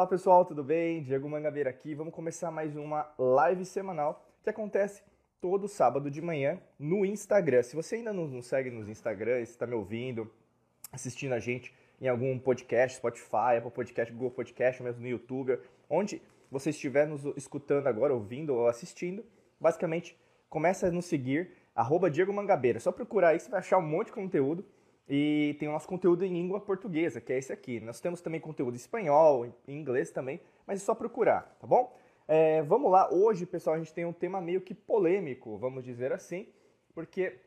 Olá pessoal, tudo bem? Diego Mangabeira aqui. Vamos começar mais uma live semanal que acontece todo sábado de manhã no Instagram. Se você ainda não nos segue nos Instagram, está me ouvindo, assistindo a gente em algum podcast, Spotify, Apple Podcast, Google Podcast, ou mesmo no YouTube, onde você estiver nos escutando agora, ouvindo ou assistindo, basicamente começa a nos seguir, arroba Diego Mangabeira. Só procurar aí, você vai achar um monte de conteúdo e tem o nosso conteúdo em língua portuguesa, que é esse aqui. Nós temos também conteúdo em espanhol, em inglês também, mas é só procurar, tá bom? É, vamos lá, hoje, pessoal, a gente tem um tema meio que polêmico, vamos dizer assim, porque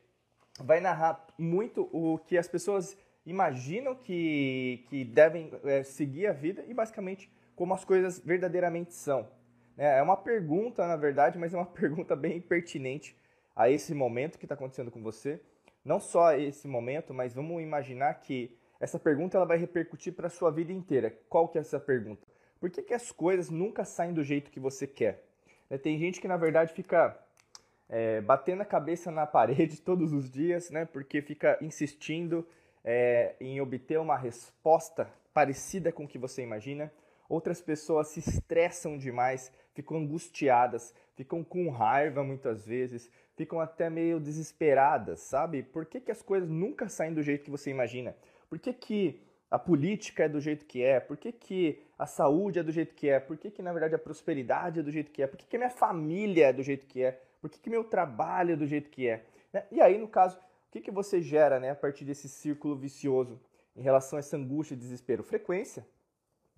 vai narrar muito o que as pessoas imaginam que, que devem é, seguir a vida e basicamente como as coisas verdadeiramente são. É, é uma pergunta, na verdade, mas é uma pergunta bem pertinente a esse momento que está acontecendo com você não só esse momento, mas vamos imaginar que essa pergunta ela vai repercutir para a sua vida inteira. Qual que é essa pergunta? Por que, que as coisas nunca saem do jeito que você quer? Né, tem gente que na verdade fica é, batendo a cabeça na parede todos os dias, né? Porque fica insistindo é, em obter uma resposta parecida com o que você imagina. Outras pessoas se estressam demais, ficam angustiadas, ficam com raiva muitas vezes, ficam até meio desesperadas, sabe? Por que, que as coisas nunca saem do jeito que você imagina? Por que, que a política é do jeito que é? Por que, que a saúde é do jeito que é? Por que, que na verdade a prosperidade é do jeito que é? Por que, que a minha família é do jeito que é? Por que, que meu trabalho é do jeito que é? Né? E aí, no caso, o que, que você gera né, a partir desse círculo vicioso em relação a essa angústia e desespero? Frequência.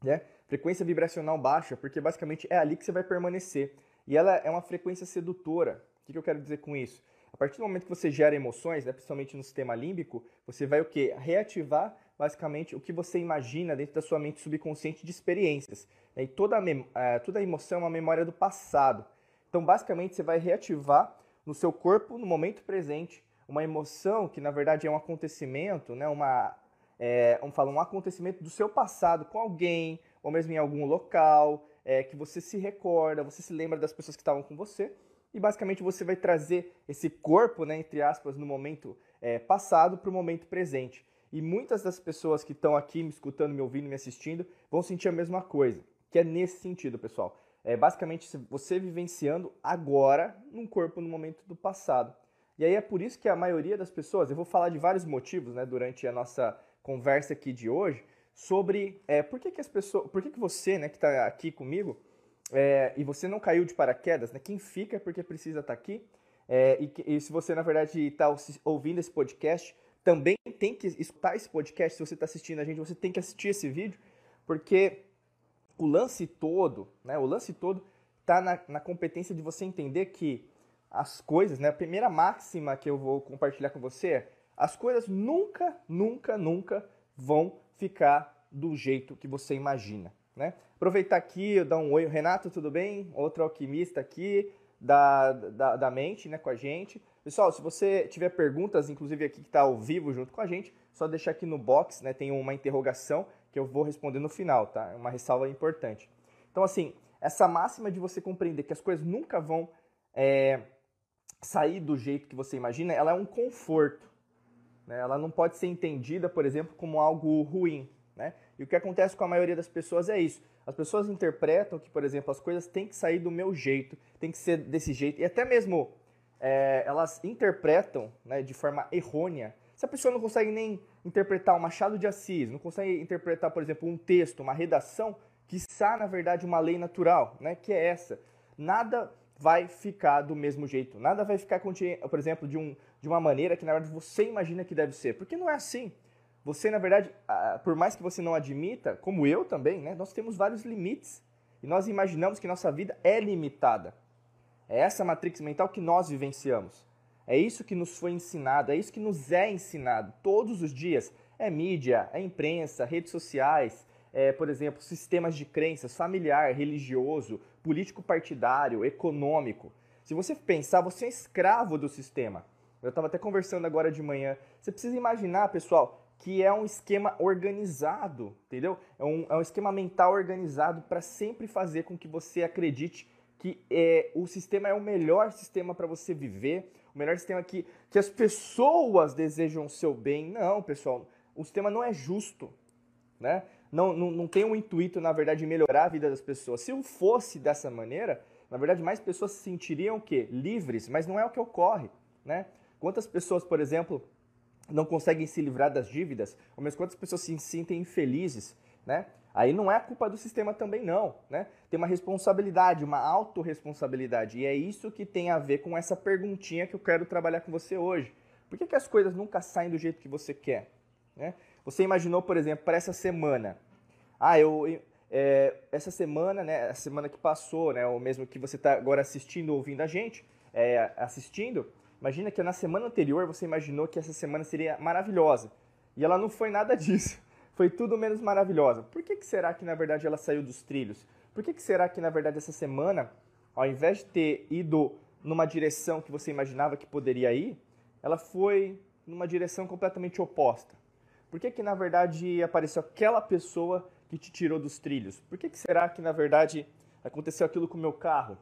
Né? Frequência vibracional baixa, porque basicamente é ali que você vai permanecer. E ela é uma frequência sedutora. O que eu quero dizer com isso? A partir do momento que você gera emoções, né, principalmente no sistema límbico, você vai o quê? Reativar basicamente o que você imagina dentro da sua mente subconsciente de experiências. Né? E toda a, uh, toda a emoção é uma memória do passado. Então, basicamente, você vai reativar no seu corpo, no momento presente, uma emoção que na verdade é um acontecimento, né? uma, é, um, fala, um acontecimento do seu passado com alguém, ou mesmo em algum local, é, que você se recorda, você se lembra das pessoas que estavam com você, e basicamente você vai trazer esse corpo, né, entre aspas, no momento é, passado para o momento presente. E muitas das pessoas que estão aqui me escutando, me ouvindo, me assistindo, vão sentir a mesma coisa, que é nesse sentido, pessoal. É basicamente você vivenciando agora num corpo no momento do passado. E aí é por isso que a maioria das pessoas, eu vou falar de vários motivos, né, durante a nossa conversa aqui de hoje, sobre é, por que, que as pessoas, por que, que você, né, que está aqui comigo, é, e você não caiu de paraquedas, né? Quem fica é porque precisa estar tá aqui. É, e, e, se você, na verdade, está ouvindo esse podcast, também tem que escutar esse podcast. Se você está assistindo a gente, você tem que assistir esse vídeo, porque o lance todo, né? O lance todo está na, na competência de você entender que as coisas, né? A primeira máxima que eu vou compartilhar com você é as coisas nunca, nunca, nunca vão ficar do jeito que você imagina. Né? Aproveitar aqui, dar um oi. Renato, tudo bem? Outro alquimista aqui da, da, da mente né, com a gente. Pessoal, se você tiver perguntas, inclusive aqui que está ao vivo junto com a gente, só deixar aqui no box, né, tem uma interrogação que eu vou responder no final, tá? É uma ressalva importante. Então, assim, essa máxima de você compreender que as coisas nunca vão é, sair do jeito que você imagina, ela é um conforto. Né? Ela não pode ser entendida, por exemplo, como algo ruim. Né? E o que acontece com a maioria das pessoas é isso. As pessoas interpretam que, por exemplo, as coisas têm que sair do meu jeito, tem que ser desse jeito, e até mesmo é, elas interpretam né, de forma errônea. Se a pessoa não consegue nem interpretar o Machado de Assis, não consegue interpretar, por exemplo, um texto, uma redação, que está, na verdade, uma lei natural, né, que é essa. Nada vai ficar do mesmo jeito. Nada vai ficar, por exemplo, de, um, de uma maneira que, na verdade, você imagina que deve ser. Porque não é assim. Você, na verdade, por mais que você não admita, como eu também, né, nós temos vários limites. E nós imaginamos que nossa vida é limitada. É essa matrix mental que nós vivenciamos. É isso que nos foi ensinado, é isso que nos é ensinado todos os dias. É mídia, é imprensa, redes sociais, é, por exemplo, sistemas de crenças, familiar, religioso, político partidário, econômico. Se você pensar, você é escravo do sistema. Eu estava até conversando agora de manhã. Você precisa imaginar, pessoal, que é um esquema organizado, entendeu? É um, é um esquema mental organizado para sempre fazer com que você acredite que é, o sistema é o melhor sistema para você viver, o melhor sistema que, que as pessoas desejam o seu bem. Não, pessoal, o sistema não é justo, né? não, não, não tem um intuito, na verdade, de melhorar a vida das pessoas. Se fosse dessa maneira, na verdade, mais pessoas se sentiriam o quê? Livres, mas não é o que ocorre, né? Quantas pessoas, por exemplo, não conseguem se livrar das dívidas, ou mesmo quantas pessoas se sentem infelizes, né? Aí não é a culpa do sistema também não, né? Tem uma responsabilidade, uma autorresponsabilidade, e é isso que tem a ver com essa perguntinha que eu quero trabalhar com você hoje. Por que, que as coisas nunca saem do jeito que você quer? Né? Você imaginou, por exemplo, para essa semana, ah, eu é, essa semana, né, a semana que passou, né, ou mesmo que você está agora assistindo, ouvindo a gente, é, assistindo, imagina que na semana anterior você imaginou que essa semana seria maravilhosa. E ela não foi nada disso. Foi tudo menos maravilhosa. Por que, que será que na verdade ela saiu dos trilhos? Por que, que será que na verdade essa semana, ao invés de ter ido numa direção que você imaginava que poderia ir, ela foi numa direção completamente oposta? Por que, que na verdade apareceu aquela pessoa que te tirou dos trilhos? Por que, que será que, na verdade, aconteceu aquilo com o meu carro?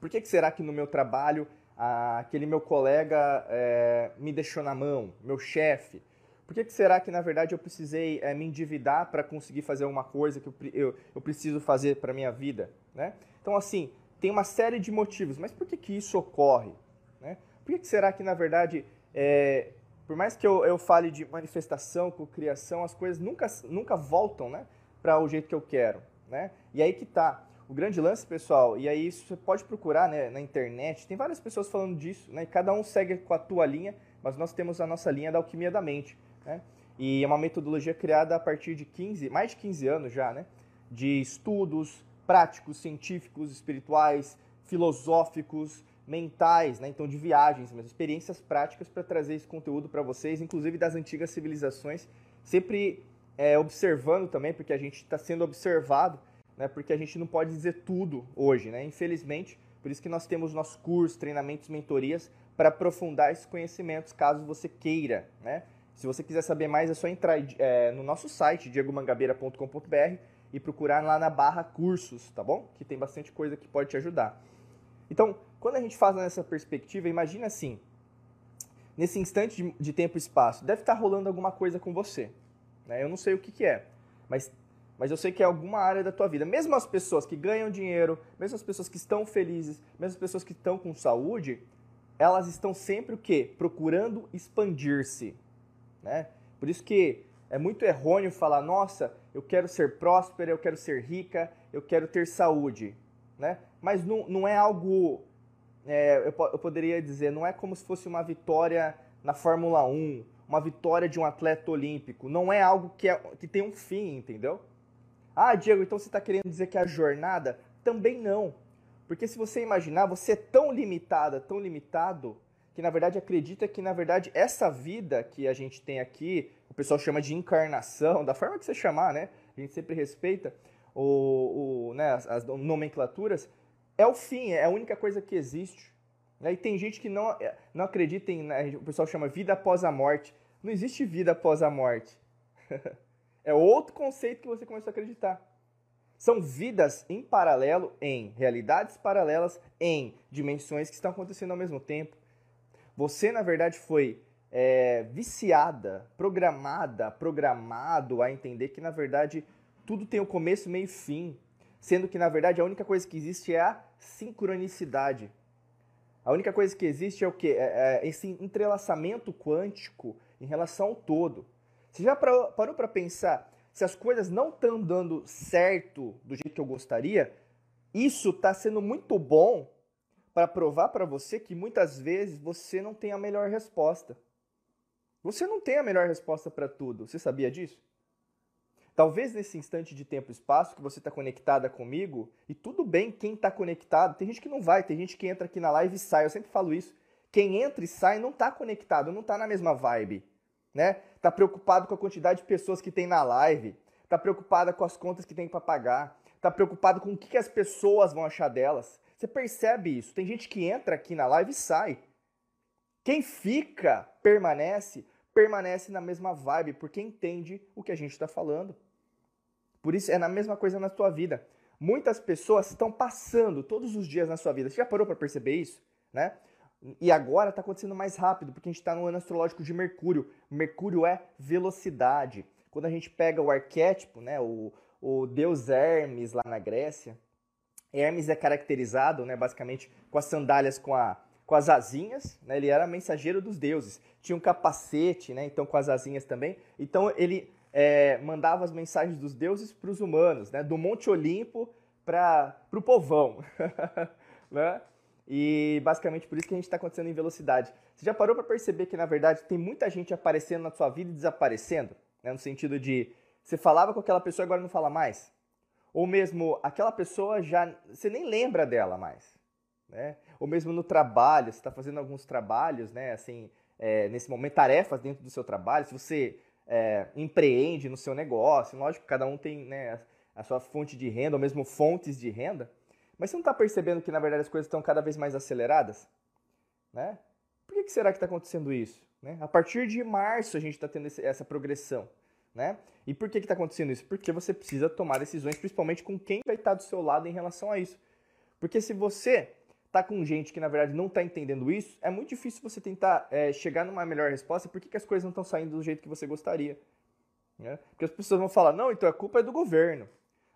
Por que, que será que no meu trabalho aquele meu colega é, me deixou na mão, meu chefe? Por que, que será que, na verdade, eu precisei é, me endividar para conseguir fazer alguma coisa que eu, eu, eu preciso fazer para a minha vida? Né? Então, assim, tem uma série de motivos, mas por que, que isso ocorre? Né? Por que, que será que, na verdade, é, por mais que eu, eu fale de manifestação, cocriação, as coisas nunca, nunca voltam né, para o jeito que eu quero. Né? E aí que tá. O grande lance, pessoal, e aí você pode procurar né, na internet, tem várias pessoas falando disso, né? Cada um segue com a tua linha, mas nós temos a nossa linha da alquimia da mente. Né? E é uma metodologia criada a partir de 15, mais de 15 anos já, né? De estudos práticos, científicos, espirituais, filosóficos, mentais, né? então de viagens, mas experiências práticas para trazer esse conteúdo para vocês, inclusive das antigas civilizações, sempre é, observando também, porque a gente está sendo observado, né? porque a gente não pode dizer tudo hoje, né? infelizmente, por isso que nós temos nossos cursos, treinamentos, mentorias para aprofundar esses conhecimentos, caso você queira. Né? Se você quiser saber mais, é só entrar é, no nosso site, diegomangabeira.com.br e procurar lá na barra cursos, tá bom? Que tem bastante coisa que pode te ajudar. Então, quando a gente faz nessa perspectiva, imagina assim, nesse instante de, de tempo e espaço, deve estar rolando alguma coisa com você. Né? Eu não sei o que, que é, mas, mas eu sei que é alguma área da tua vida. Mesmo as pessoas que ganham dinheiro, mesmo as pessoas que estão felizes, mesmo as pessoas que estão com saúde, elas estão sempre o quê? Procurando expandir-se. Né? Por isso que é muito errôneo falar, nossa, eu quero ser próspera, eu quero ser rica, eu quero ter saúde né? Mas não, não é algo, é, eu, eu poderia dizer, não é como se fosse uma vitória na Fórmula 1, uma vitória de um atleta olímpico. Não é algo que, é, que tem um fim, entendeu? Ah, Diego, então você está querendo dizer que a jornada? Também não. Porque se você imaginar, você é tão limitada, tão limitado, que na verdade acredita que na verdade essa vida que a gente tem aqui, o pessoal chama de encarnação, da forma que você chamar, né? A gente sempre respeita o, o, né, as, as, nomenclaturas, é o fim, é a única coisa que existe. Né? E tem gente que não, é, não acredita em, né, o pessoal chama vida após a morte. Não existe vida após a morte. é outro conceito que você começou a acreditar. São vidas em paralelo, em realidades paralelas, em dimensões que estão acontecendo ao mesmo tempo. Você, na verdade, foi é, viciada, programada, programado a entender que, na verdade, tudo tem um começo, meio e fim, sendo que na verdade a única coisa que existe é a sincronicidade. A única coisa que existe é o que? É, é esse entrelaçamento quântico em relação ao todo. Você já parou para pensar se as coisas não estão dando certo do jeito que eu gostaria? Isso está sendo muito bom para provar para você que muitas vezes você não tem a melhor resposta. Você não tem a melhor resposta para tudo. Você sabia disso? Talvez nesse instante de tempo e espaço que você está conectada comigo, e tudo bem quem está conectado, tem gente que não vai, tem gente que entra aqui na live e sai, eu sempre falo isso. Quem entra e sai não está conectado, não está na mesma vibe, né? Tá preocupado com a quantidade de pessoas que tem na live, tá preocupada com as contas que tem para pagar, tá preocupado com o que, que as pessoas vão achar delas. Você percebe isso? Tem gente que entra aqui na live e sai. Quem fica, permanece, permanece na mesma vibe, porque entende o que a gente está falando. Por isso é na mesma coisa na tua vida. Muitas pessoas estão passando todos os dias na sua vida. Você já parou para perceber isso? Né? E agora está acontecendo mais rápido, porque a gente está no ano astrológico de Mercúrio. Mercúrio é velocidade. quando a gente pega o arquétipo, né, o, o deus Hermes lá na Grécia, Hermes é caracterizado, né, basicamente, com as sandálias com, a, com as asinhas, né, ele era mensageiro dos deuses. Tinha um capacete, né, então com as asinhas também. Então ele é, mandava as mensagens dos deuses para os humanos, né, do Monte Olimpo para o povão. né? E basicamente por isso que a gente está acontecendo em velocidade. Você já parou para perceber que, na verdade, tem muita gente aparecendo na sua vida e desaparecendo? Né? No sentido de você falava com aquela pessoa e agora não fala mais. Ou mesmo aquela pessoa já. Você nem lembra dela mais. Né? Ou mesmo no trabalho, você está fazendo alguns trabalhos, né? Assim, é, nesse momento, tarefas dentro do seu trabalho, se você é, empreende no seu negócio, lógico, cada um tem né, a sua fonte de renda, ou mesmo fontes de renda. Mas você não está percebendo que, na verdade, as coisas estão cada vez mais aceleradas? Né? Por que, que será que está acontecendo isso? Né? A partir de março a gente está tendo esse, essa progressão. Né? E por que está acontecendo isso? Porque você precisa tomar decisões, principalmente com quem vai estar tá do seu lado em relação a isso. Porque se você está com gente que na verdade não está entendendo isso, é muito difícil você tentar é, chegar numa melhor resposta. Por que, que as coisas não estão saindo do jeito que você gostaria? Né? Porque as pessoas vão falar: não, então a culpa é do governo,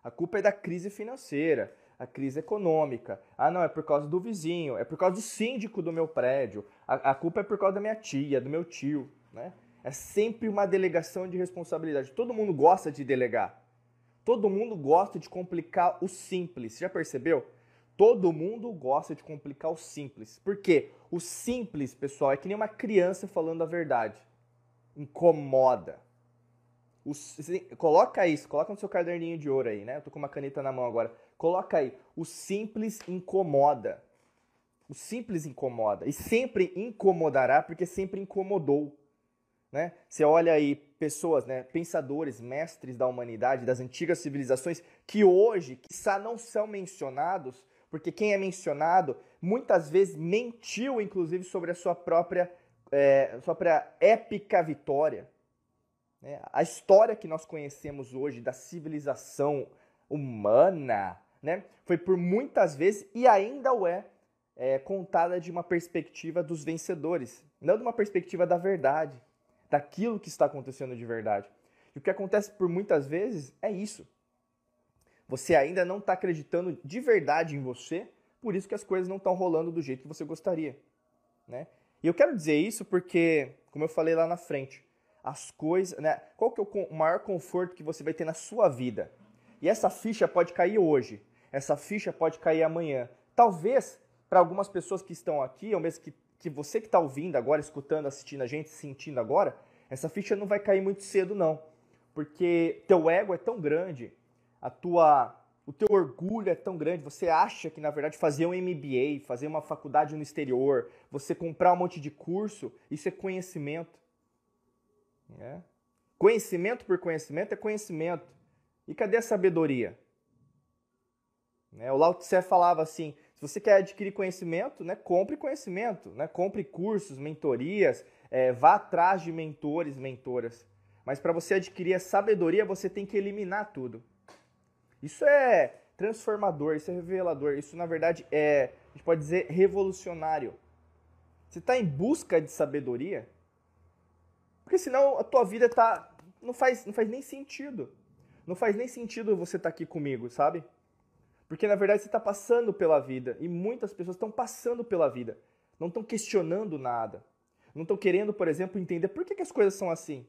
a culpa é da crise financeira, a crise econômica. Ah, não, é por causa do vizinho, é por causa do síndico do meu prédio, a, a culpa é por causa da minha tia, do meu tio, né? É sempre uma delegação de responsabilidade. Todo mundo gosta de delegar. Todo mundo gosta de complicar o simples. Já percebeu? Todo mundo gosta de complicar o simples. Por quê? O simples, pessoal, é que nem uma criança falando a verdade. Incomoda. O, coloca isso, coloca no seu caderninho de ouro aí, né? Eu tô com uma caneta na mão agora. Coloca aí. O simples incomoda. O simples incomoda. E sempre incomodará porque sempre incomodou. Né? Você olha aí pessoas, né, pensadores, mestres da humanidade, das antigas civilizações, que hoje, quiçá, não são mencionados, porque quem é mencionado muitas vezes mentiu, inclusive, sobre a sua própria, é, sua própria épica vitória. Né? A história que nós conhecemos hoje da civilização humana né, foi por muitas vezes e ainda o é, é contada de uma perspectiva dos vencedores, não de uma perspectiva da verdade daquilo que está acontecendo de verdade. E o que acontece por muitas vezes é isso. Você ainda não está acreditando de verdade em você, por isso que as coisas não estão rolando do jeito que você gostaria. Né? E eu quero dizer isso porque, como eu falei lá na frente, as coisas. Né, qual que é o maior conforto que você vai ter na sua vida? E essa ficha pode cair hoje, essa ficha pode cair amanhã. Talvez para algumas pessoas que estão aqui, ou mesmo que que você que está ouvindo agora, escutando, assistindo a gente, sentindo agora, essa ficha não vai cair muito cedo não, porque teu ego é tão grande, a tua, o teu orgulho é tão grande, você acha que na verdade fazer um MBA, fazer uma faculdade no exterior, você comprar um monte de curso, isso é conhecimento. É? Conhecimento por conhecimento é conhecimento. E cadê a sabedoria? É, o Lao Tse falava assim: se você quer adquirir conhecimento, né, compre conhecimento, né, compre cursos, mentorias, é, vá atrás de mentores, mentoras. Mas para você adquirir a sabedoria, você tem que eliminar tudo. Isso é transformador, isso é revelador, isso na verdade é, a gente pode dizer, revolucionário. Você está em busca de sabedoria? Porque senão a tua vida tá, não, faz, não faz nem sentido. Não faz nem sentido você estar tá aqui comigo, sabe? Porque na verdade você está passando pela vida e muitas pessoas estão passando pela vida, não estão questionando nada, não estão querendo, por exemplo, entender por que, que as coisas são assim.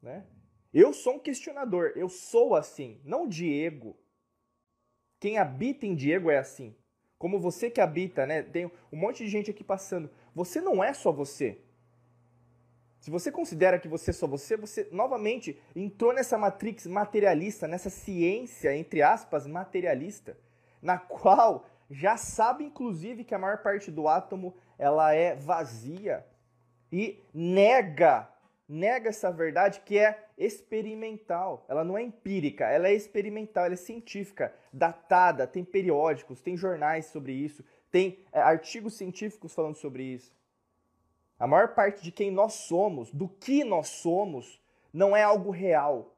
Né? Eu sou um questionador, eu sou assim, não Diego. Quem habita em Diego é assim. Como você que habita, né? Tem um monte de gente aqui passando. Você não é só você. Se você considera que você é só você, você novamente entrou nessa matrix materialista, nessa ciência, entre aspas, materialista, na qual já sabe inclusive que a maior parte do átomo ela é vazia e nega, nega essa verdade que é experimental. Ela não é empírica, ela é experimental, ela é científica, datada, tem periódicos, tem jornais sobre isso, tem é, artigos científicos falando sobre isso. A maior parte de quem nós somos, do que nós somos, não é algo real.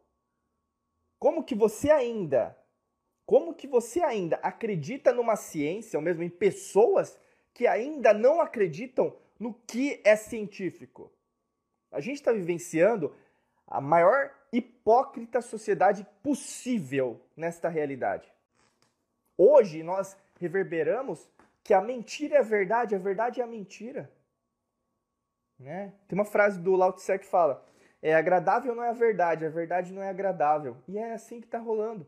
Como que você ainda, como que você ainda acredita numa ciência, ou mesmo em pessoas que ainda não acreditam no que é científico? A gente está vivenciando a maior hipócrita sociedade possível nesta realidade. Hoje nós reverberamos que a mentira é a verdade, a verdade é a mentira. Né? Tem uma frase do Lao Tse que fala: é agradável não é a verdade, a verdade não é agradável. E é assim que está rolando.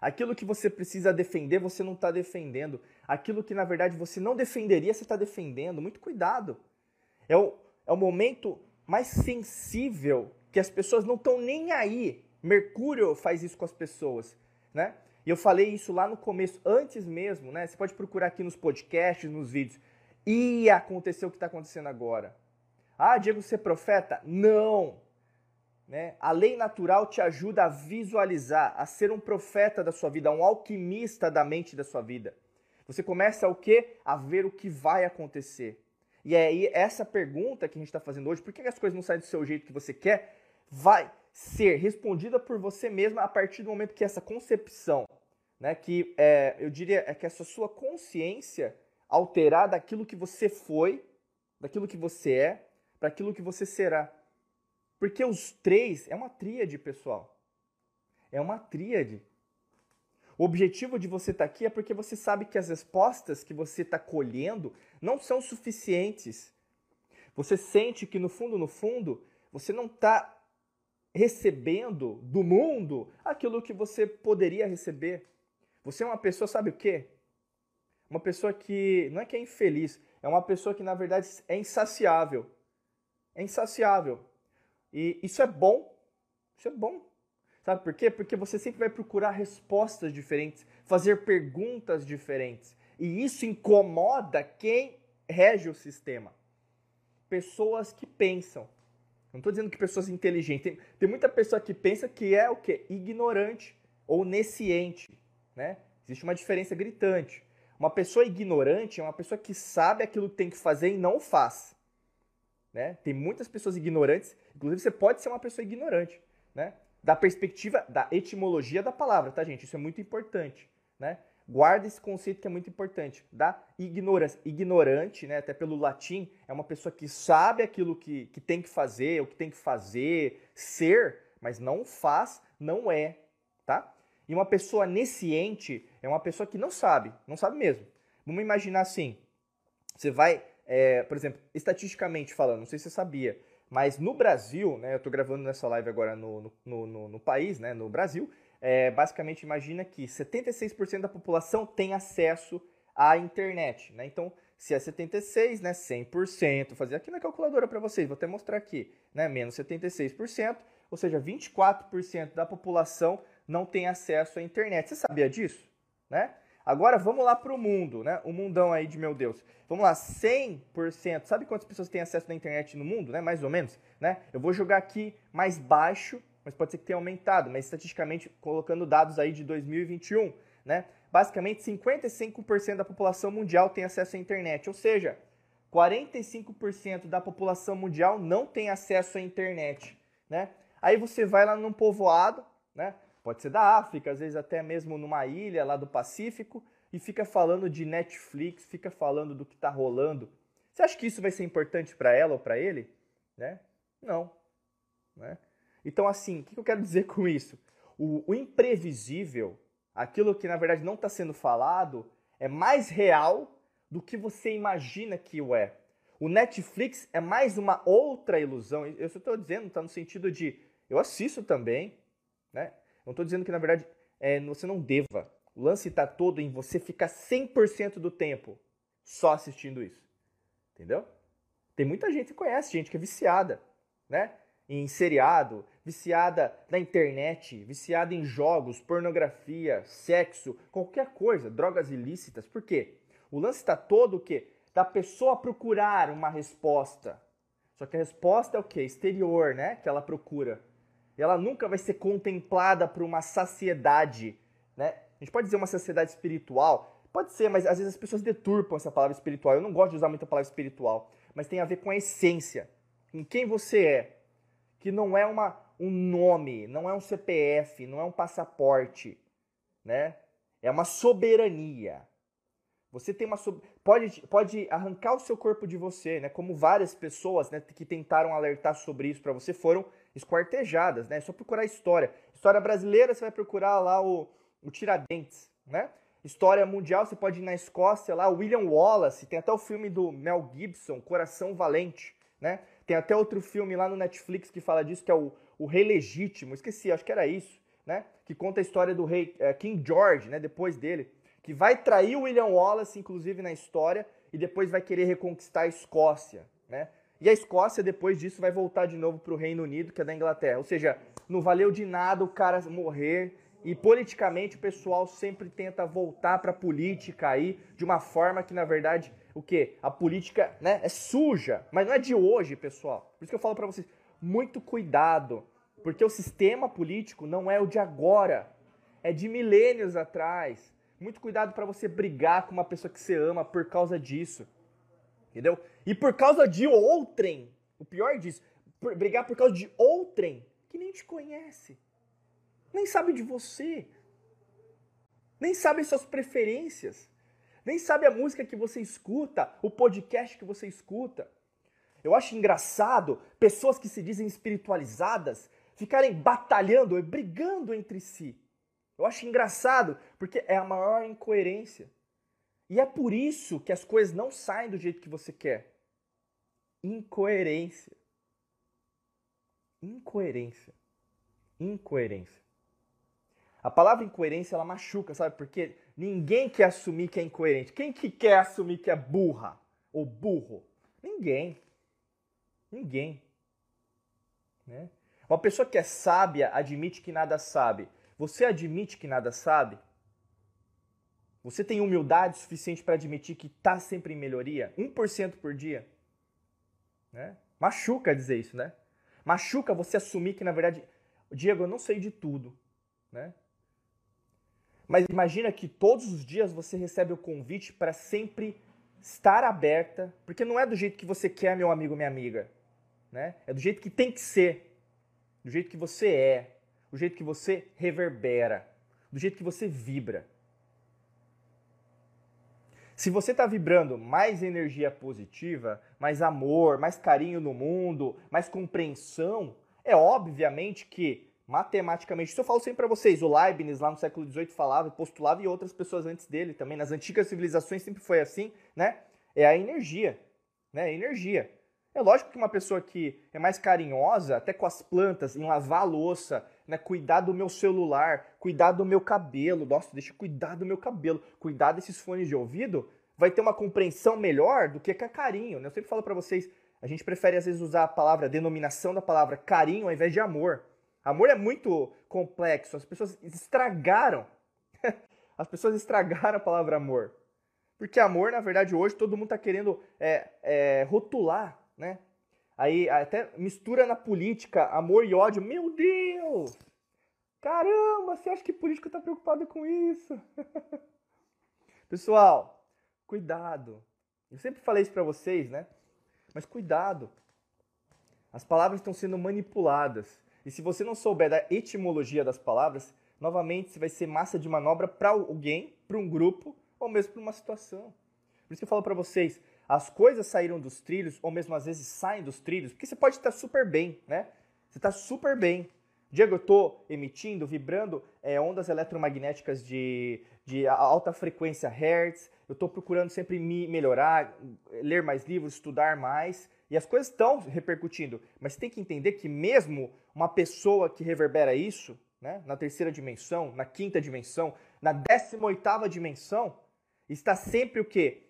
Aquilo que você precisa defender, você não está defendendo. Aquilo que na verdade você não defenderia, você está defendendo. Muito cuidado. É o, é o momento mais sensível que as pessoas não estão nem aí. Mercúrio faz isso com as pessoas, né? E eu falei isso lá no começo, antes mesmo, né? Você pode procurar aqui nos podcasts, nos vídeos. Ia acontecer o que está acontecendo agora. Ah, Diego, você é profeta? Não! Né? A lei natural te ajuda a visualizar, a ser um profeta da sua vida, um alquimista da mente da sua vida. Você começa o quê? A ver o que vai acontecer. E aí essa pergunta que a gente está fazendo hoje, por que as coisas não saem do seu jeito que você quer, vai ser respondida por você mesma a partir do momento que essa concepção, né, que é, eu diria é que essa sua consciência alterar daquilo que você foi, daquilo que você é, para aquilo que você será. Porque os três é uma tríade, pessoal. É uma tríade. O objetivo de você estar tá aqui é porque você sabe que as respostas que você está colhendo não são suficientes. Você sente que no fundo, no fundo, você não está recebendo do mundo aquilo que você poderia receber. Você é uma pessoa, sabe o quê? Uma pessoa que não é que é infeliz, é uma pessoa que na verdade é insaciável. É insaciável. E isso é bom. Isso é bom. Sabe por quê? Porque você sempre vai procurar respostas diferentes, fazer perguntas diferentes. E isso incomoda quem rege o sistema. Pessoas que pensam. Não estou dizendo que pessoas inteligentes. Tem, tem, muita pessoa que pensa que é o quê? Ignorante ou nesciente. Né? Existe uma diferença gritante. Uma pessoa ignorante é uma pessoa que sabe aquilo que tem que fazer e não faz. Né? Tem muitas pessoas ignorantes, inclusive você pode ser uma pessoa ignorante. Né? da perspectiva da etimologia da palavra, tá, gente? Isso é muito importante, né? Guarda esse conceito que é muito importante, da ignorância. Ignorante, né, até pelo latim, é uma pessoa que sabe aquilo que, que tem que fazer, o que tem que fazer, ser, mas não faz, não é, tá? E uma pessoa nesciente é uma pessoa que não sabe, não sabe mesmo. Vamos imaginar assim, você vai, é, por exemplo, estatisticamente falando, não sei se você sabia, mas no Brasil, né, eu estou gravando nessa live agora no, no, no, no país, né, no Brasil, é, basicamente imagina que 76% da população tem acesso à internet. Né? Então, se é 76, né, 100%, fazer aqui na calculadora para vocês, vou até mostrar aqui, né, menos 76%, ou seja, 24% da população não tem acesso à internet. Você sabia disso? Né? Agora vamos lá para o mundo, né? O mundão aí de meu Deus. Vamos lá, 100%. Sabe quantas pessoas têm acesso à internet no mundo, né? Mais ou menos, né? Eu vou jogar aqui mais baixo, mas pode ser que tenha aumentado, mas estatisticamente colocando dados aí de 2021, né? Basicamente 55% da população mundial tem acesso à internet, ou seja, 45% da população mundial não tem acesso à internet, né? Aí você vai lá num povoado, né? Pode ser da África, às vezes até mesmo numa ilha lá do Pacífico, e fica falando de Netflix, fica falando do que está rolando. Você acha que isso vai ser importante para ela ou para ele? Né? Não. Né? Então, assim, o que eu quero dizer com isso? O, o imprevisível, aquilo que na verdade não está sendo falado, é mais real do que você imagina que o é. O Netflix é mais uma outra ilusão. Eu só estou dizendo, está no sentido de eu assisto também, né? Não estou dizendo que, na verdade, é, você não deva. O lance está todo em você ficar 100% do tempo só assistindo isso. Entendeu? Tem muita gente que conhece, gente que é viciada, né? Em seriado, viciada na internet, viciada em jogos, pornografia, sexo, qualquer coisa, drogas ilícitas. Por quê? O lance está todo o quê? Da pessoa procurar uma resposta. Só que a resposta é o quê? Exterior, né? Que ela procura ela nunca vai ser contemplada por uma saciedade, né? A gente pode dizer uma saciedade espiritual, pode ser, mas às vezes as pessoas deturpam essa palavra espiritual. Eu não gosto de usar muito a palavra espiritual, mas tem a ver com a essência, com quem você é, que não é uma, um nome, não é um CPF, não é um passaporte, né? É uma soberania. Você tem uma pode pode arrancar o seu corpo de você, né? Como várias pessoas, né, que tentaram alertar sobre isso para você foram esquartejadas, né? É só procurar história. História brasileira, você vai procurar lá o, o Tiradentes, né? História mundial, você pode ir na Escócia lá, William Wallace, tem até o filme do Mel Gibson, Coração Valente, né? Tem até outro filme lá no Netflix que fala disso, que é o, o Rei Legítimo, esqueci, acho que era isso, né? Que conta a história do rei é, King George, né? Depois dele que vai trair o William Wallace, inclusive na história, e depois vai querer reconquistar a Escócia, né? E a Escócia, depois disso, vai voltar de novo para o Reino Unido, que é da Inglaterra. Ou seja, não valeu de nada o cara morrer. E politicamente o pessoal sempre tenta voltar para a política aí de uma forma que, na verdade, o que? A política né, é suja. Mas não é de hoje, pessoal. Por isso que eu falo para vocês, muito cuidado. Porque o sistema político não é o de agora. É de milênios atrás. Muito cuidado para você brigar com uma pessoa que você ama por causa disso. Entendeu? E por causa de outrem. O pior disso, por, brigar por causa de outrem que nem te conhece. Nem sabe de você. Nem sabe suas preferências. Nem sabe a música que você escuta, o podcast que você escuta. Eu acho engraçado pessoas que se dizem espiritualizadas ficarem batalhando e brigando entre si. Eu acho engraçado, porque é a maior incoerência. E é por isso que as coisas não saem do jeito que você quer. Incoerência. Incoerência. Incoerência. A palavra incoerência ela machuca, sabe? Porque ninguém quer assumir que é incoerente. Quem que quer assumir que é burra ou burro? Ninguém. Ninguém. Né? Uma pessoa que é sábia admite que nada sabe. Você admite que nada sabe? Você tem humildade suficiente para admitir que está sempre em melhoria? 1% por dia? Né? Machuca dizer isso, né? Machuca você assumir que, na verdade, Diego, eu não sei de tudo. Né? Mas imagina que todos os dias você recebe o convite para sempre estar aberta, porque não é do jeito que você quer, meu amigo, minha amiga. Né? É do jeito que tem que ser, do jeito que você é do jeito que você reverbera, do jeito que você vibra. Se você está vibrando mais energia positiva, mais amor, mais carinho no mundo, mais compreensão, é obviamente que, matematicamente, isso eu falo sempre para vocês, o Leibniz lá no século XVIII falava, postulava e outras pessoas antes dele também, nas antigas civilizações sempre foi assim, né? É a energia, né? A energia. É lógico que uma pessoa que é mais carinhosa, até com as plantas, em lavar a louça, né? Cuidar do meu celular, cuidar do meu cabelo. Nossa, deixa eu cuidar do meu cabelo, cuidar desses fones de ouvido, vai ter uma compreensão melhor do que carinho. Né? Eu sempre falo para vocês, a gente prefere às vezes usar a palavra, a denominação da palavra carinho ao invés de amor. Amor é muito complexo, as pessoas estragaram. As pessoas estragaram a palavra amor. Porque amor, na verdade, hoje todo mundo está querendo é, é, rotular, né? Aí até mistura na política amor e ódio. Meu Deus! Caramba, você acha que político está preocupado com isso? Pessoal, cuidado. Eu sempre falei isso para vocês, né? Mas cuidado. As palavras estão sendo manipuladas. E se você não souber da etimologia das palavras, novamente você vai ser massa de manobra para alguém, para um grupo ou mesmo para uma situação. Por isso que eu falo para vocês, as coisas saíram dos trilhos, ou mesmo às vezes saem dos trilhos, porque você pode estar super bem, né? Você está super bem. Diego, eu estou emitindo, vibrando é, ondas eletromagnéticas de, de alta frequência Hertz, eu estou procurando sempre me melhorar, ler mais livros, estudar mais, e as coisas estão repercutindo. Mas você tem que entender que mesmo uma pessoa que reverbera isso, né, na terceira dimensão, na quinta dimensão, na décima oitava dimensão, está sempre o quê?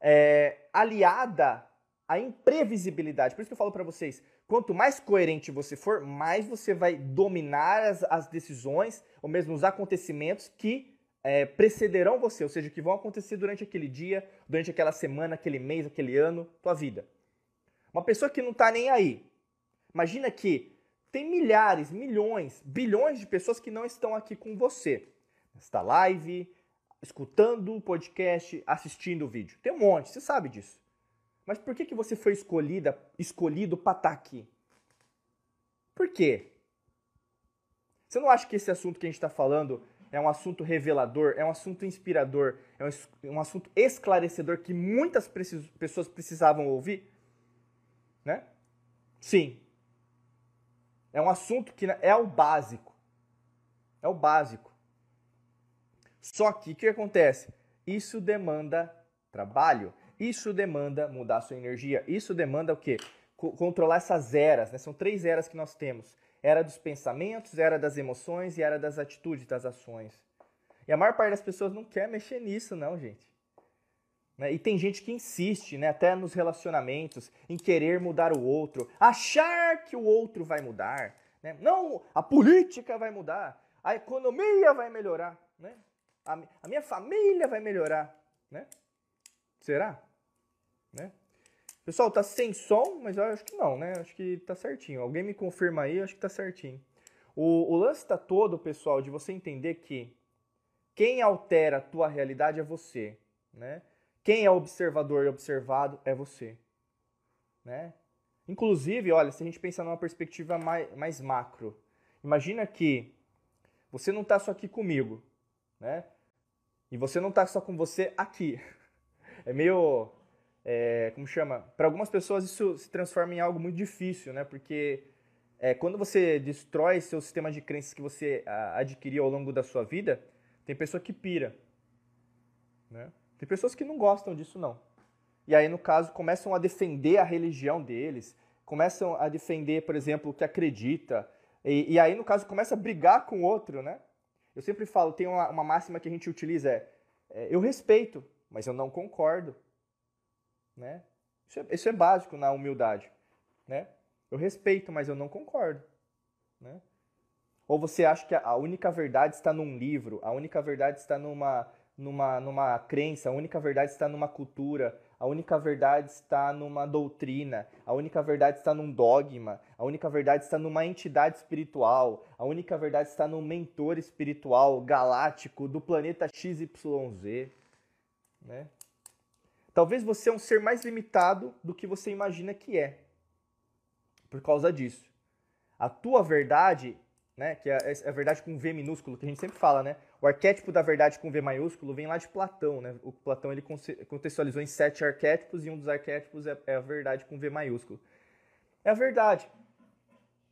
É, aliada à imprevisibilidade. Por isso que eu falo para vocês, quanto mais coerente você for, mais você vai dominar as, as decisões ou mesmo os acontecimentos que é, precederão você, ou seja, que vão acontecer durante aquele dia, durante aquela semana, aquele mês, aquele ano, tua vida. Uma pessoa que não está nem aí. Imagina que tem milhares, milhões, bilhões de pessoas que não estão aqui com você. Nesta live, escutando o podcast, assistindo o vídeo. Tem um monte, você sabe disso. Mas por que, que você foi escolhida, escolhido para estar tá aqui? Por quê? Você não acha que esse assunto que a gente está falando é um assunto revelador, é um assunto inspirador, é um, um assunto esclarecedor que muitas precis pessoas precisavam ouvir? Né? Sim. É um assunto que é o básico. É o básico. Só que o que acontece? Isso demanda trabalho. Isso demanda mudar sua energia. Isso demanda o quê? C controlar essas eras. Né? São três eras que nós temos: era dos pensamentos, era das emoções e era das atitudes, das ações. E a maior parte das pessoas não quer mexer nisso, não, gente. Né? E tem gente que insiste, né, até nos relacionamentos, em querer mudar o outro, achar que o outro vai mudar. Né? Não, a política vai mudar, a economia vai melhorar, né? A, a minha família vai melhorar. Né? Será? Né? Pessoal, tá sem som, mas eu acho que não, né? Acho que tá certinho. Alguém me confirma aí, acho que tá certinho. O, o lance tá todo, pessoal, de você entender que quem altera a tua realidade é você, né? Quem é observador e observado é você. Né? Inclusive, olha, se a gente pensar numa perspectiva mais, mais macro, imagina que você não está só aqui comigo, né? E você não está só com você aqui. É meio, é, como chama? Para algumas pessoas isso se transforma em algo muito difícil, né? Porque é, quando você destrói seu sistema de crenças que você a, adquiriu ao longo da sua vida, tem pessoa que pira, né? Tem pessoas que não gostam disso, não. E aí, no caso, começam a defender a religião deles, começam a defender, por exemplo, o que acredita. E, e aí, no caso, começa a brigar com o outro, né? Eu sempre falo, tem uma, uma máxima que a gente utiliza, é, é, eu respeito, mas eu não concordo. Né? Isso é, isso é básico na humildade. Né? Eu respeito, mas eu não concordo. Né? Ou você acha que a única verdade está num livro, a única verdade está numa, numa, numa crença, a única verdade está numa cultura, a única verdade está numa doutrina, a única verdade está num dogma, a única verdade está numa entidade espiritual, a única verdade está num mentor espiritual galáctico do planeta XYZ. Né? Talvez você é um ser mais limitado do que você imagina que é, por causa disso. A tua verdade, né, que é a verdade com V minúsculo, que a gente sempre fala, né? O arquétipo da verdade com V maiúsculo vem lá de Platão, né? O Platão ele contextualizou em sete arquétipos e um dos arquétipos é, é a verdade com V maiúsculo. É a verdade.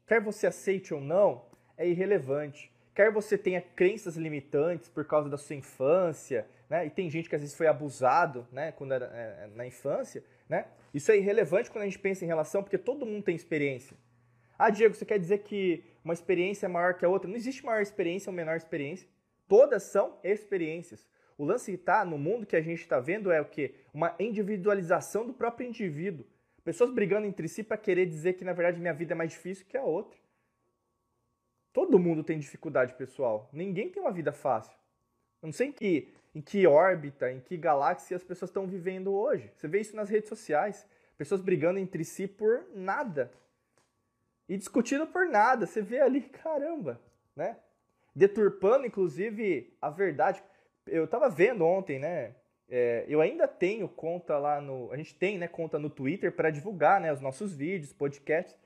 Quer você aceite ou não, é irrelevante. Quer você tenha crenças limitantes por causa da sua infância, né? E tem gente que às vezes foi abusado, né? Quando era é, na infância, né? Isso é irrelevante quando a gente pensa em relação, porque todo mundo tem experiência. Ah, Diego, você quer dizer que uma experiência é maior que a outra? Não existe maior experiência ou menor experiência. Todas são experiências. O lance que está no mundo que a gente está vendo é o quê? Uma individualização do próprio indivíduo. Pessoas brigando entre si para querer dizer que, na verdade, minha vida é mais difícil que a outra. Todo mundo tem dificuldade pessoal. Ninguém tem uma vida fácil. Eu não sei em que, em que órbita, em que galáxia as pessoas estão vivendo hoje. Você vê isso nas redes sociais. Pessoas brigando entre si por nada. E discutindo por nada. Você vê ali, caramba, né? deturpando, inclusive, a verdade. Eu estava vendo ontem, né? É, eu ainda tenho conta lá no. A gente tem né, conta no Twitter para divulgar né, os nossos vídeos, podcasts.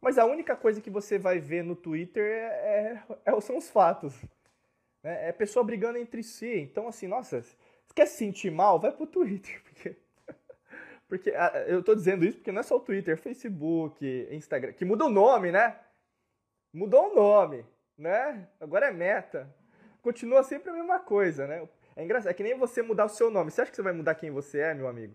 Mas a única coisa que você vai ver no Twitter é, é, é são os fatos. Né? É pessoa brigando entre si. Então, assim, nossa, quer se sentir mal? Vai pro Twitter. Porque, porque eu tô dizendo isso porque não é só o Twitter, Facebook, Instagram, que muda o nome, né? Mudou o nome né? Agora é meta. Continua sempre a mesma coisa, né? É engraçado, é que nem você mudar o seu nome. Você acha que você vai mudar quem você é, meu amigo?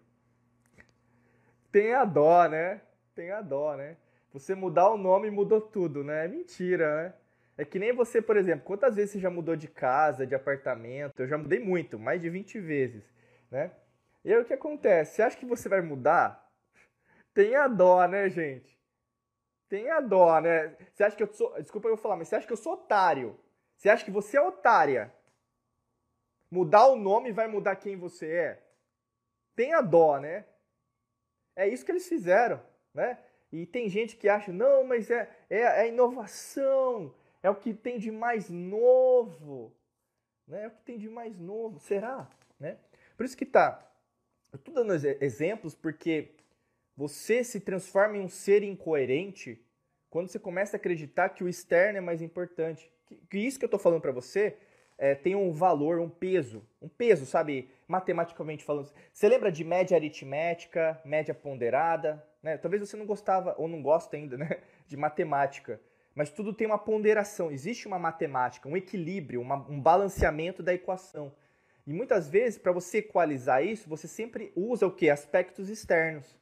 Tenha dó, né? Tenha dó, né? Você mudar o nome mudou tudo, né? É mentira, né? É que nem você, por exemplo, quantas vezes você já mudou de casa, de apartamento? Eu já mudei muito, mais de 20 vezes, né? E aí o que acontece? Você acha que você vai mudar? Tenha dó, né, gente? Tenha dó, né? Você acha que eu sou. Desculpa eu falar, mas você acha que eu sou otário? Você acha que você é otária? Mudar o nome vai mudar quem você é? Tenha dó, né? É isso que eles fizeram, né? E tem gente que acha, não, mas é, é, é inovação, é o que tem de mais novo, né? É o que tem de mais novo, será? Né? Por isso que tá. Eu tô dando exemplos porque você se transforma em um ser incoerente quando você começa a acreditar que o externo é mais importante. Que, que isso que eu estou falando para você é, têm um valor, um peso, um peso, sabe, matematicamente falando. Você lembra de média aritmética, média ponderada, né? Talvez você não gostava ou não gosta ainda, né, de matemática, mas tudo tem uma ponderação, existe uma matemática, um equilíbrio, uma, um balanceamento da equação. E muitas vezes, para você equalizar isso, você sempre usa o que? Aspectos externos,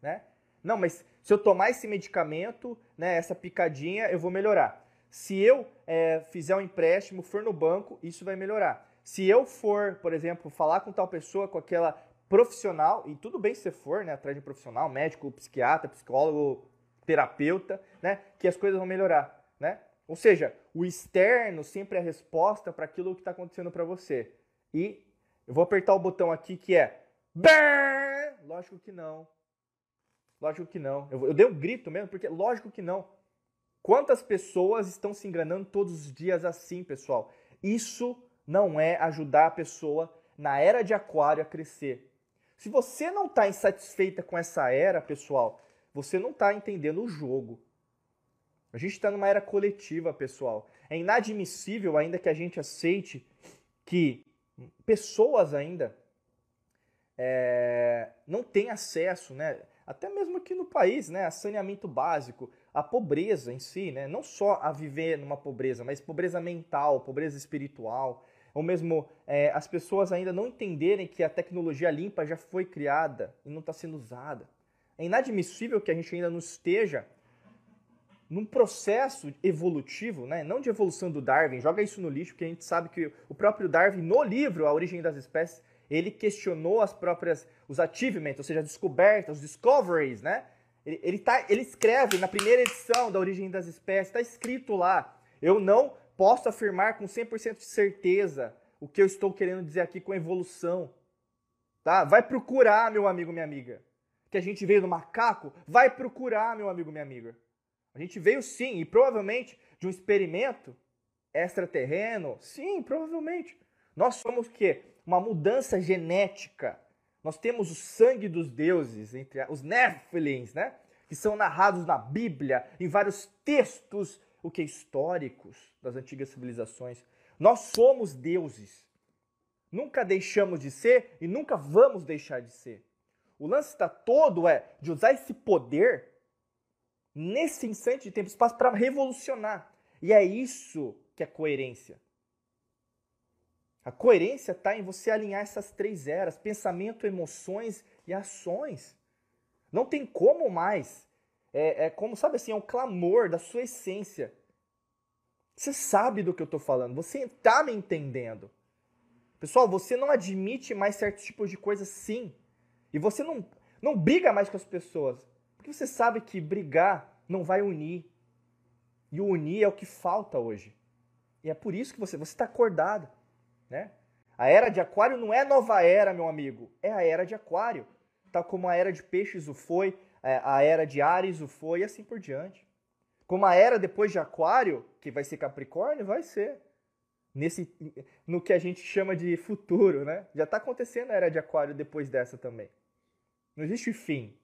né? Não, mas se eu tomar esse medicamento, né, essa picadinha, eu vou melhorar. Se eu é, fizer um empréstimo, for no banco, isso vai melhorar. Se eu for, por exemplo, falar com tal pessoa, com aquela profissional, e tudo bem se você for, né, atrás de um profissional, médico, psiquiatra, psicólogo, terapeuta, né, que as coisas vão melhorar, né? Ou seja, o externo sempre é a resposta para aquilo que está acontecendo para você. E eu vou apertar o botão aqui que é Lógico que não. Lógico que não. Eu, eu dei um grito mesmo, porque lógico que não. Quantas pessoas estão se enganando todos os dias assim, pessoal? Isso não é ajudar a pessoa na era de aquário a crescer. Se você não está insatisfeita com essa era, pessoal, você não está entendendo o jogo. A gente está numa era coletiva, pessoal. É inadmissível ainda que a gente aceite que pessoas ainda é, não têm acesso, né? até mesmo aqui no país, né? a saneamento básico, a pobreza em si, né? não só a viver numa pobreza, mas pobreza mental, pobreza espiritual, ou mesmo é, as pessoas ainda não entenderem que a tecnologia limpa já foi criada e não está sendo usada. É inadmissível que a gente ainda não esteja num processo evolutivo, né? não de evolução do Darwin, joga isso no lixo, porque a gente sabe que o próprio Darwin, no livro A Origem das Espécies, ele questionou as próprias, os achievements, ou seja, as descobertas, os discoveries, né? Ele, ele, tá, ele escreve na primeira edição da Origem das Espécies, está escrito lá, eu não posso afirmar com 100% de certeza o que eu estou querendo dizer aqui com evolução. Tá? Vai procurar, meu amigo, minha amiga. Que a gente veio do macaco, vai procurar, meu amigo, minha amiga. A gente veio sim, e provavelmente de um experimento extraterreno. Sim, provavelmente. Nós somos o quê? Uma mudança genética. Nós temos o sangue dos deuses, entre os Nephilims, né? Que são narrados na Bíblia, em vários textos, o que históricos das antigas civilizações. Nós somos deuses. Nunca deixamos de ser e nunca vamos deixar de ser. O lance está todo é de usar esse poder nesse instante de tempo e espaço para revolucionar. E é isso que é coerência. A coerência está em você alinhar essas três eras: pensamento, emoções e ações. Não tem como mais. É, é como, sabe assim, é um clamor da sua essência. Você sabe do que eu estou falando, você está me entendendo. Pessoal, você não admite mais certos tipos de coisas sim. E você não, não briga mais com as pessoas. Porque você sabe que brigar não vai unir. E o unir é o que falta hoje. E é por isso que você está acordado. Né? A era de aquário não é nova era, meu amigo. É a era de aquário. Tal como a era de peixes o foi, é, a era de Ares o foi e assim por diante. Como a era depois de aquário, que vai ser Capricórnio, vai ser. Nesse, no que a gente chama de futuro, né? Já está acontecendo a era de aquário depois dessa também. Não existe fim.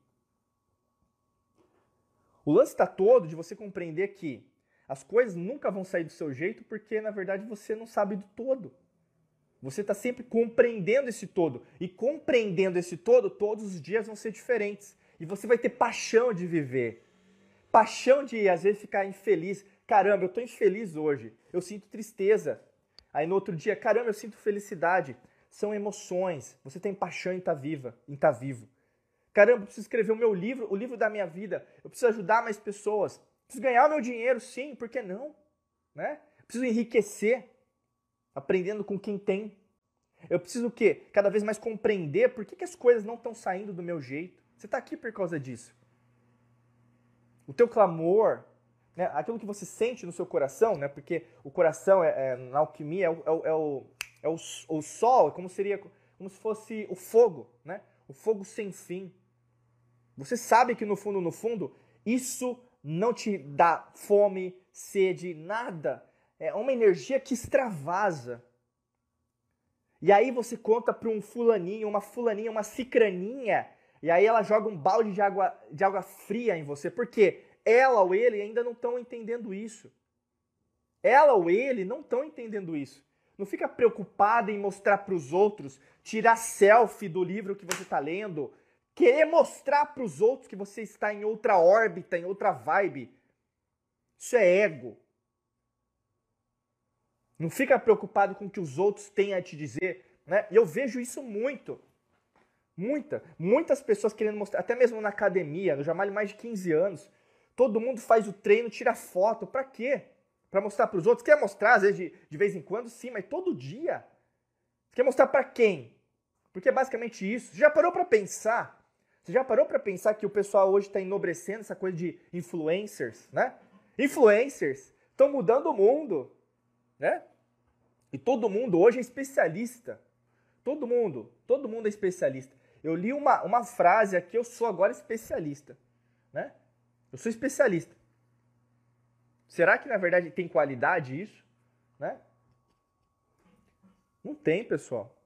O lance está todo de você compreender que as coisas nunca vão sair do seu jeito porque, na verdade, você não sabe do todo. Você está sempre compreendendo esse todo. E compreendendo esse todo, todos os dias vão ser diferentes. E você vai ter paixão de viver. Paixão de, às vezes, ficar infeliz. Caramba, eu estou infeliz hoje. Eu sinto tristeza. Aí no outro dia, caramba, eu sinto felicidade. São emoções. Você tem paixão em estar tá viva, em estar tá vivo. Caramba, eu preciso escrever o meu livro, o livro da minha vida. Eu preciso ajudar mais pessoas. Preciso ganhar o meu dinheiro, sim, por que não? Né? Preciso enriquecer, aprendendo com quem tem. Eu preciso o quê? Cada vez mais compreender por que, que as coisas não estão saindo do meu jeito. Você está aqui por causa disso. O teu clamor, né, aquilo que você sente no seu coração, né, porque o coração é, é na alquimia é o, é o, é o, é o, o sol, é como seria como se fosse o fogo, né? O fogo sem fim. Você sabe que no fundo, no fundo, isso não te dá fome, sede, nada. É uma energia que extravasa. E aí você conta para um fulaninho, uma fulaninha, uma cicraninha, e aí ela joga um balde de água, de água fria em você. Porque ela ou ele ainda não estão entendendo isso. Ela ou ele não estão entendendo isso. Não fica preocupado em mostrar para os outros, tirar selfie do livro que você está lendo, querer mostrar para os outros que você está em outra órbita, em outra vibe. Isso é ego. Não fica preocupado com o que os outros têm a te dizer. Né? E eu vejo isso muito. Muita. Muitas pessoas querendo mostrar, até mesmo na academia, no Jamal mais de 15 anos. Todo mundo faz o treino, tira foto. Para quê? Para mostrar para os outros? Quer mostrar, às vezes, de, de vez em quando? Sim, mas todo dia. Quer mostrar para quem? Porque é basicamente isso. Já parou para pensar? Você já parou para pensar que o pessoal hoje está enobrecendo essa coisa de influencers, né? Influencers estão mudando o mundo, né? E todo mundo hoje é especialista. Todo mundo, todo mundo é especialista. Eu li uma, uma frase aqui, eu sou agora especialista, né? Eu sou especialista. Será que na verdade tem qualidade isso, né? Não tem, pessoal.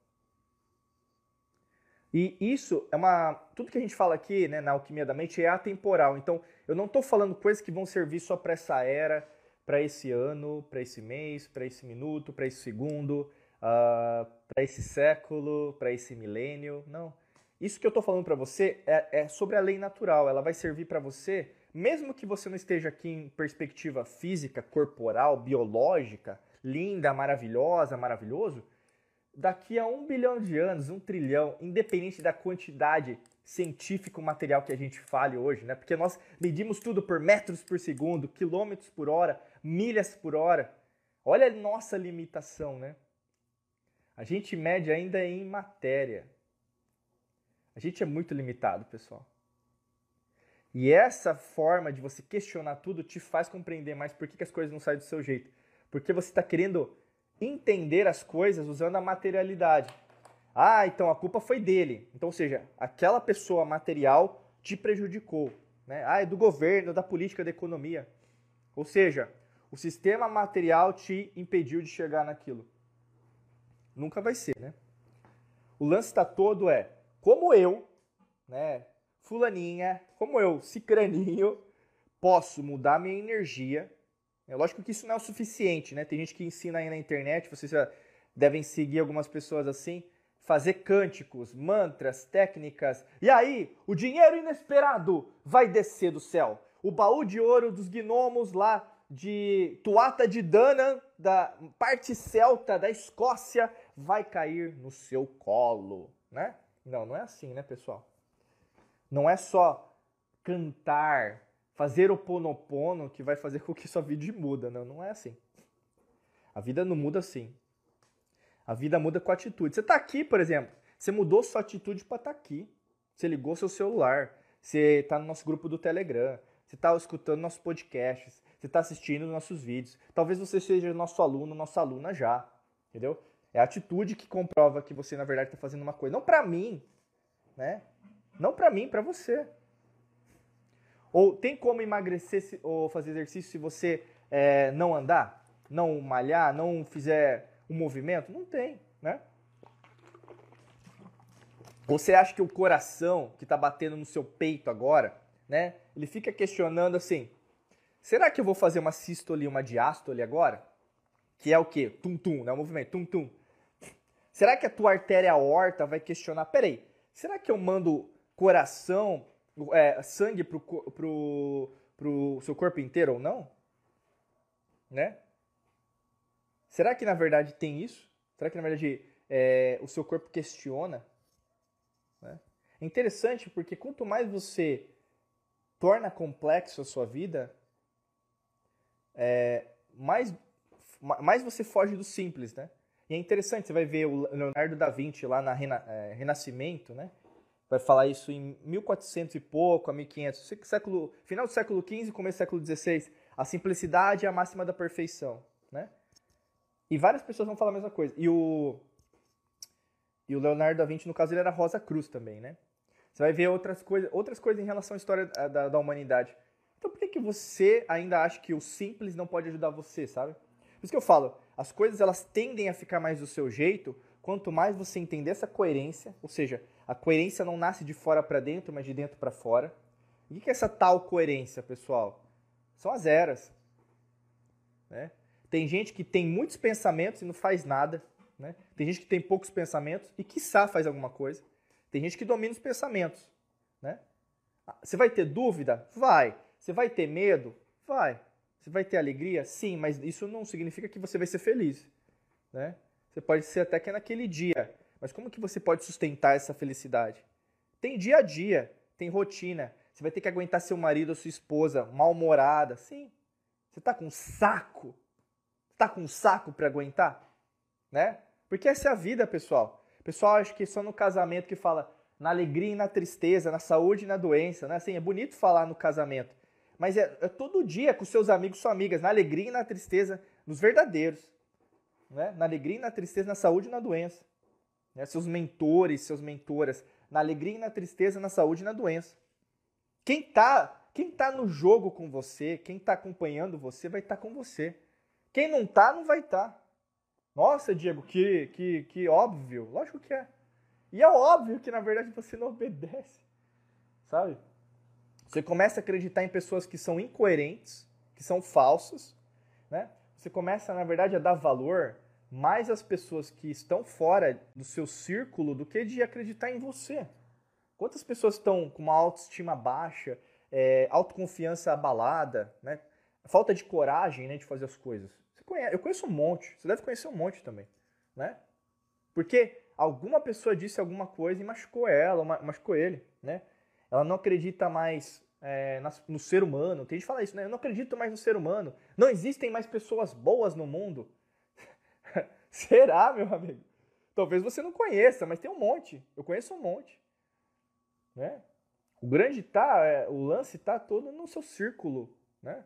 E isso é uma. Tudo que a gente fala aqui né, na alquimia da mente é atemporal. Então, eu não estou falando coisas que vão servir só para essa era, para esse ano, para esse mês, para esse minuto, para esse segundo, uh, ah, para esse século, para esse milênio. Não. Isso que eu estou falando para você é, é, sobre a lei natural. Ela vai servir para você, mesmo que você não esteja aqui em perspectiva física, corporal, biológica, linda, maravilhosa, maravilhoso daqui a um bilhão de anos, um trilhão, independente da quantidade científico material que a gente fale hoje, né? Porque nós medimos tudo por metros por segundo, quilômetros por hora, milhas por hora. Olha a nossa limitação, né? A gente mede ainda em matéria. A gente é muito limitado, pessoal. E essa forma de você questionar tudo te faz compreender mais por que, que as coisas não saem do seu jeito. Porque você está querendo entender as coisas usando a materialidade. Ah, então a culpa foi dele. Então, ou seja, aquela pessoa material te prejudicou. Né? Ah, é do governo, da política, da economia. Ou seja, o sistema material te impediu de chegar naquilo. Nunca vai ser, né? O lance está todo é como eu, né, fulaninha, como eu, cicraninho, posso mudar minha energia é lógico que isso não é o suficiente, né? Tem gente que ensina aí na internet, vocês devem seguir algumas pessoas assim, fazer cânticos, mantras, técnicas. E aí, o dinheiro inesperado vai descer do céu. O baú de ouro dos gnomos lá de Tuata de Danann, da parte celta da Escócia, vai cair no seu colo, né? Não, não é assim, né, pessoal? Não é só cantar, fazer o ponopono que vai fazer com que sua vida muda. Não, não é assim. A vida não muda assim. A vida muda com atitude. Você está aqui, por exemplo, você mudou sua atitude para estar tá aqui. Você ligou seu celular, você está no nosso grupo do Telegram, você está escutando nossos podcasts, você está assistindo nossos vídeos. Talvez você seja nosso aluno, nossa aluna já, entendeu? É a atitude que comprova que você, na verdade, está fazendo uma coisa. Não para mim, né? Não para mim, para você. Ou tem como emagrecer ou fazer exercício se você é, não andar, não malhar, não fizer um movimento? Não tem, né? Você acha que o coração que está batendo no seu peito agora, né? Ele fica questionando assim: será que eu vou fazer uma sístole uma diástole agora? Que é o quê? Tum-tum, né? O movimento tum-tum. Será que a tua artéria aorta vai questionar? Peraí, será que eu mando coração é, sangue pro, pro, pro seu corpo inteiro ou não? Né? Será que na verdade tem isso? Será que na verdade é, o seu corpo questiona? Né? É interessante porque quanto mais você torna complexo a sua vida, é, mais, mais você foge do simples, né? E é interessante, você vai ver o Leonardo da Vinci lá na Rena, é, Renascimento, né? Vai falar isso em 1400 e pouco, a 1500, século, final do século XV, começo do século XVI. A simplicidade é a máxima da perfeição, né? E várias pessoas vão falar a mesma coisa. E o, e o Leonardo da Vinci, no caso, ele era Rosa Cruz também, né? Você vai ver outras coisas, outras coisas em relação à história da, da humanidade. Então por que, que você ainda acha que o simples não pode ajudar você, sabe? Por isso que eu falo, as coisas elas tendem a ficar mais do seu jeito quanto mais você entender essa coerência, ou seja, a coerência não nasce de fora para dentro, mas de dentro para fora. O que é essa tal coerência, pessoal? São as eras. Né? Tem gente que tem muitos pensamentos e não faz nada. Né? Tem gente que tem poucos pensamentos e, quiçá, faz alguma coisa. Tem gente que domina os pensamentos. Né? Ah, você vai ter dúvida? Vai. Você vai ter medo? Vai. Você vai ter alegria? Sim, mas isso não significa que você vai ser feliz. Né? Você pode ser até que naquele dia. Mas como que você pode sustentar essa felicidade? Tem dia a dia, tem rotina. Você vai ter que aguentar seu marido ou sua esposa mal-humorada. Sim. Você está com saco Tá com um saco para aguentar? Né? Porque essa é a vida, pessoal. Pessoal acha que só no casamento que fala na alegria e na tristeza, na saúde e na doença, né? Assim, é bonito falar no casamento. Mas é, é todo dia com seus amigos, suas amigas, na alegria e na tristeza, nos verdadeiros. Né? Na alegria e na tristeza, na saúde e na doença. Né? Seus mentores, seus mentoras, na alegria e na tristeza, na saúde e na doença. Quem tá, quem tá no jogo com você, quem tá acompanhando você, vai estar tá com você. Quem não tá, não vai estar. Tá. Nossa, Diego, que, que, que óbvio. Lógico que é. E é óbvio que, na verdade, você não obedece. Sabe? Você começa a acreditar em pessoas que são incoerentes, que são falsas, né? Você começa, na verdade, a dar valor mais às pessoas que estão fora do seu círculo do que de acreditar em você. Quantas pessoas estão com uma autoestima baixa, é, autoconfiança abalada, né? falta de coragem né, de fazer as coisas? Conhece, eu conheço um monte, você deve conhecer um monte também, né? Porque alguma pessoa disse alguma coisa e machucou ela, machucou ele, né? Ela não acredita mais é, no ser humano. Tem gente que fala isso, né? Eu não acredito mais no ser humano. Não existem mais pessoas boas no mundo. Será, meu amigo? Talvez você não conheça, mas tem um monte. Eu conheço um monte. Né? O grande tá, é, o lance tá todo no seu círculo, né?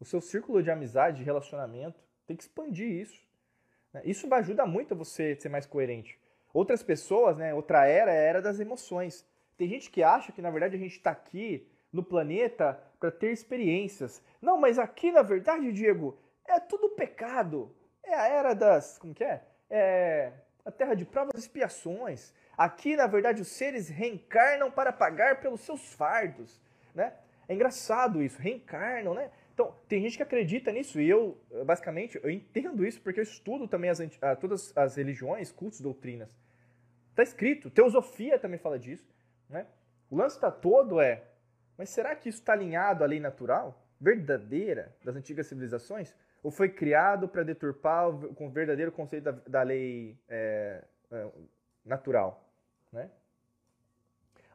O seu círculo de amizade, de relacionamento. Tem que expandir isso. Né? Isso vai ajudar muito a você ser mais coerente. Outras pessoas, né, outra era é a era das emoções. Tem gente que acha que, na verdade, a gente está aqui no planeta para ter experiências. Não, mas aqui, na verdade, Diego, é tudo pecado. É a era das. Como que é? É a terra de provas e expiações. Aqui, na verdade, os seres reencarnam para pagar pelos seus fardos. Né? É engraçado isso, reencarnam, né? Então, tem gente que acredita nisso e eu, basicamente, eu entendo isso porque eu estudo também as, ah, todas as religiões, cultos, doutrinas. Está escrito, teosofia também fala disso. Né? O lance está todo é, mas será que isso está alinhado à lei natural, verdadeira, das antigas civilizações? Ou foi criado para deturpar o, o verdadeiro conceito da, da lei é, é, natural? Né?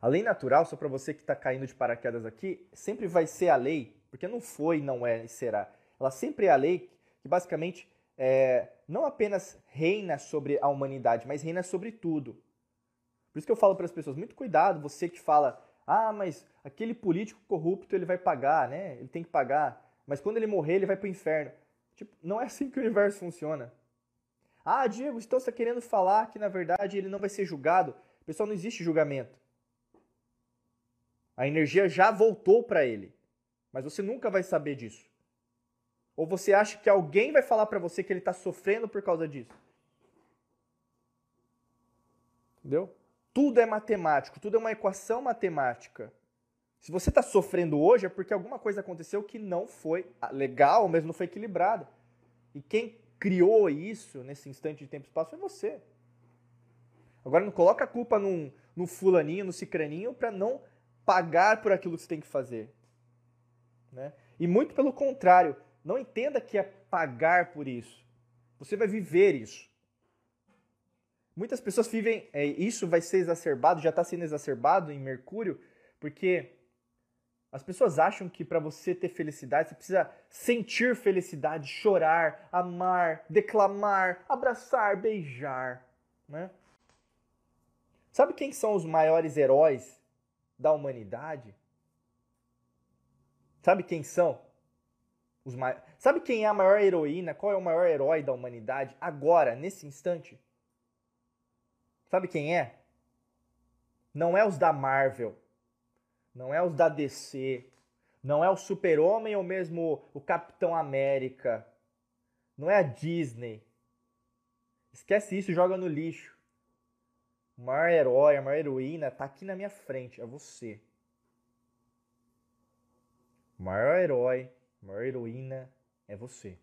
A lei natural, só para você que está caindo de paraquedas aqui, sempre vai ser a lei porque não foi, não é e será. Ela sempre é a lei que basicamente é, não apenas reina sobre a humanidade, mas reina sobre tudo. Por isso que eu falo para as pessoas, muito cuidado, você que fala, ah, mas aquele político corrupto ele vai pagar, né? Ele tem que pagar, mas quando ele morrer ele vai para o inferno. Tipo, não é assim que o universo funciona. Ah, Diego, então você está querendo falar que na verdade ele não vai ser julgado? Pessoal, não existe julgamento. A energia já voltou para ele. Mas você nunca vai saber disso. Ou você acha que alguém vai falar para você que ele está sofrendo por causa disso? Entendeu? Tudo é matemático, tudo é uma equação matemática. Se você está sofrendo hoje é porque alguma coisa aconteceu que não foi legal, mas não foi equilibrada. E quem criou isso nesse instante de tempo e espaço foi você. Agora não coloca a culpa num, no fulaninho, no cicraninho, para não pagar por aquilo que você tem que fazer. Né? E muito pelo contrário, não entenda que é pagar por isso. Você vai viver isso. Muitas pessoas vivem, é, isso vai ser exacerbado, já está sendo exacerbado em Mercúrio, porque as pessoas acham que para você ter felicidade, você precisa sentir felicidade, chorar, amar, declamar, abraçar, beijar. Né? Sabe quem são os maiores heróis da humanidade? Sabe quem são? Os ma... Sabe quem é a maior heroína? Qual é o maior herói da humanidade agora, nesse instante? Sabe quem é? Não é os da Marvel. Não é os da DC. Não é o Super-Homem ou mesmo o Capitão América. Não é a Disney. Esquece isso, joga no lixo. O maior herói, a maior heroína está aqui na minha frente, é você. O maior herói, a maior heroína é você.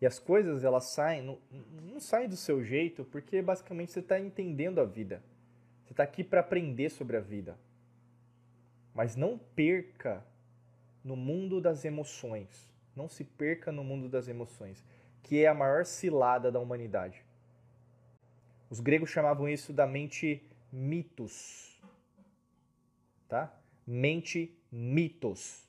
E as coisas, elas saem, não, não saem do seu jeito, porque basicamente você está entendendo a vida. Você está aqui para aprender sobre a vida. Mas não perca no mundo das emoções. Não se perca no mundo das emoções, que é a maior cilada da humanidade. Os gregos chamavam isso da mente mitos. Tá? Mente mitos.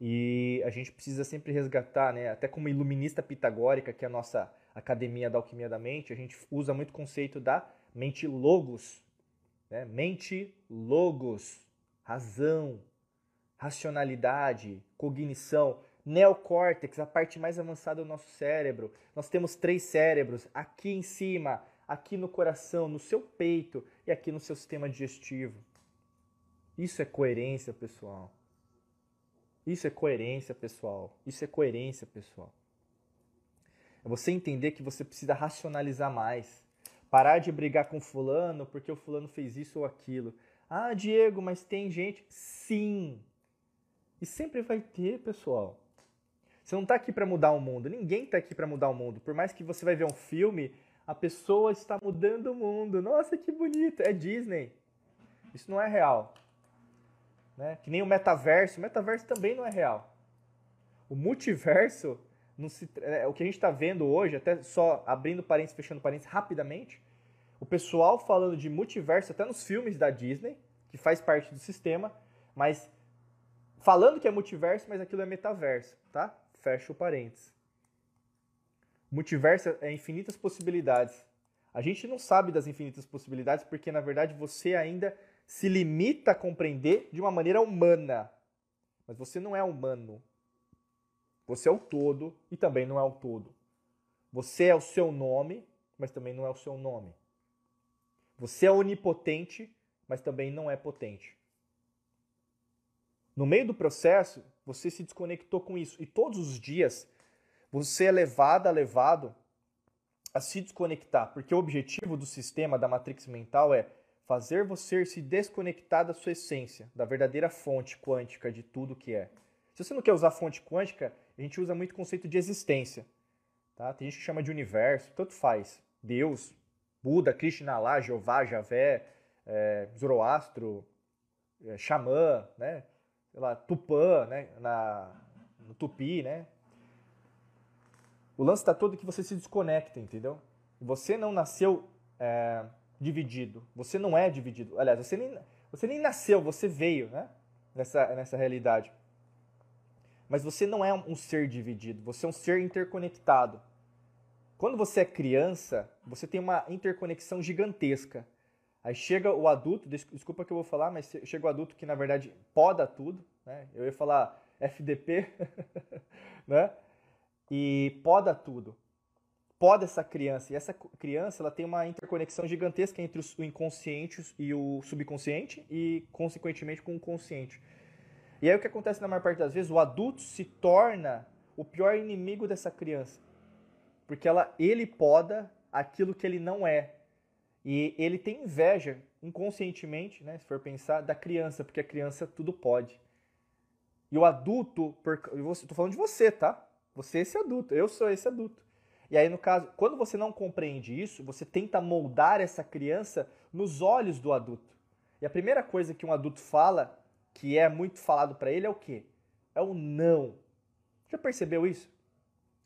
E a gente precisa sempre resgatar, né? até como iluminista pitagórica, que é a nossa academia da alquimia da mente, a gente usa muito o conceito da mente logos. Né? Mente logos, razão, racionalidade, cognição, neocórtex, a parte mais avançada do nosso cérebro. Nós temos três cérebros aqui em cima, aqui no coração, no seu peito e aqui no seu sistema digestivo. Isso é coerência, pessoal. Isso é coerência, pessoal. Isso é coerência, pessoal. É você entender que você precisa racionalizar mais. Parar de brigar com fulano porque o fulano fez isso ou aquilo. Ah, Diego, mas tem gente. Sim. E sempre vai ter, pessoal. Você não está aqui para mudar o mundo. Ninguém está aqui para mudar o mundo. Por mais que você vai ver um filme, a pessoa está mudando o mundo. Nossa, que bonito. É Disney. Isso não é real. Né? Que nem o metaverso. O metaverso também não é real. O multiverso, se, é, o que a gente está vendo hoje, até só abrindo parênteses, fechando parênteses rapidamente, o pessoal falando de multiverso, até nos filmes da Disney, que faz parte do sistema, mas falando que é multiverso, mas aquilo é metaverso, tá? Fecha o parênteses. Multiverso é infinitas possibilidades. A gente não sabe das infinitas possibilidades porque, na verdade, você ainda se limita a compreender de uma maneira humana. Mas você não é humano. Você é o todo e também não é o todo. Você é o seu nome, mas também não é o seu nome. Você é onipotente, mas também não é potente. No meio do processo, você se desconectou com isso. E todos os dias, você é levado, levado a se desconectar. Porque o objetivo do sistema da matrix mental é fazer você se desconectar da sua essência, da verdadeira fonte quântica de tudo que é. Se você não quer usar fonte quântica, a gente usa muito o conceito de existência. Tá? Tem gente que chama de universo, tanto faz. Deus, Buda, Krishna lá, Jeová, Javé, é, Zoroastro, é, Xamã, né? Sei lá, Tupã, né? Na, no Tupi, né? O lance está todo que você se desconecta, entendeu? Você não nasceu é, dividido. Você não é dividido. Aliás, você nem, você nem nasceu, você veio né? nessa, nessa realidade. Mas você não é um ser dividido, você é um ser interconectado. Quando você é criança, você tem uma interconexão gigantesca. Aí chega o adulto, desculpa que eu vou falar, mas chega o adulto que na verdade poda tudo, né? Eu ia falar FDP, né? E poda tudo poda essa criança. E essa criança ela tem uma interconexão gigantesca entre o inconsciente e o subconsciente e, consequentemente, com o consciente. E aí o que acontece na maior parte das vezes, o adulto se torna o pior inimigo dessa criança. Porque ela, ele poda aquilo que ele não é. E ele tem inveja, inconscientemente, né, se for pensar, da criança, porque a criança tudo pode. E o adulto, estou falando de você, tá? Você é esse adulto, eu sou esse adulto. E aí, no caso, quando você não compreende isso, você tenta moldar essa criança nos olhos do adulto. E a primeira coisa que um adulto fala, que é muito falado para ele, é o quê? É o não. Já percebeu isso?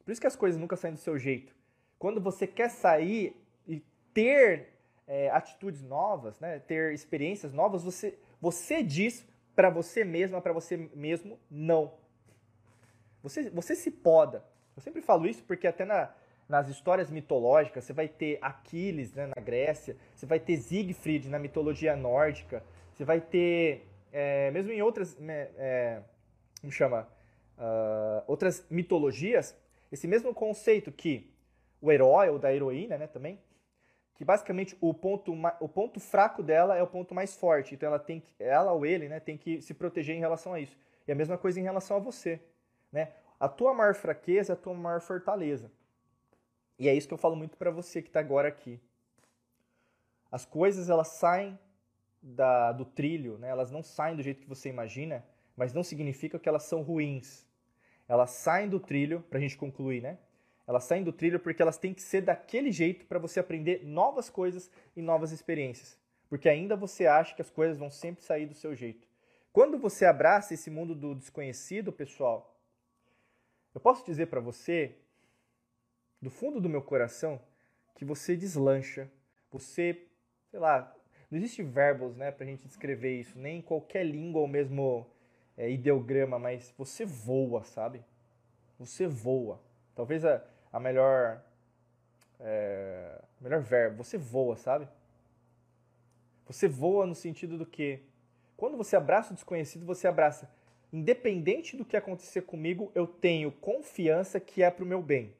Por isso que as coisas nunca saem do seu jeito. Quando você quer sair e ter é, atitudes novas, né, ter experiências novas, você, você diz para você mesma, para você mesmo, não. Você, você se poda. Eu sempre falo isso porque até na, nas histórias mitológicas, você vai ter Aquiles né, na Grécia, você vai ter Siegfried na mitologia nórdica, você vai ter, é, mesmo em outras, né, é, como chama, uh, outras mitologias, esse mesmo conceito que o herói ou da heroína né, também, que basicamente o ponto, o ponto fraco dela é o ponto mais forte, então ela tem que, ela ou ele né, tem que se proteger em relação a isso. E a mesma coisa em relação a você. Né? A tua maior fraqueza é a tua maior fortaleza. E é isso que eu falo muito para você que está agora aqui. As coisas elas saem da, do trilho, né? elas não saem do jeito que você imagina, mas não significa que elas são ruins. Elas saem do trilho, para a gente concluir, né? Elas saem do trilho porque elas têm que ser daquele jeito para você aprender novas coisas e novas experiências. Porque ainda você acha que as coisas vão sempre sair do seu jeito. Quando você abraça esse mundo do desconhecido, pessoal, eu posso dizer para você, do fundo do meu coração, que você deslancha, você, sei lá, não existe verbos, né, pra gente descrever isso, nem em qualquer língua ou mesmo é, ideograma, mas você voa, sabe? Você voa. Talvez a, a melhor, é, melhor verbo, você voa, sabe? Você voa no sentido do que quando você abraça o desconhecido, você abraça independente do que acontecer comigo, eu tenho confiança que é para o meu bem.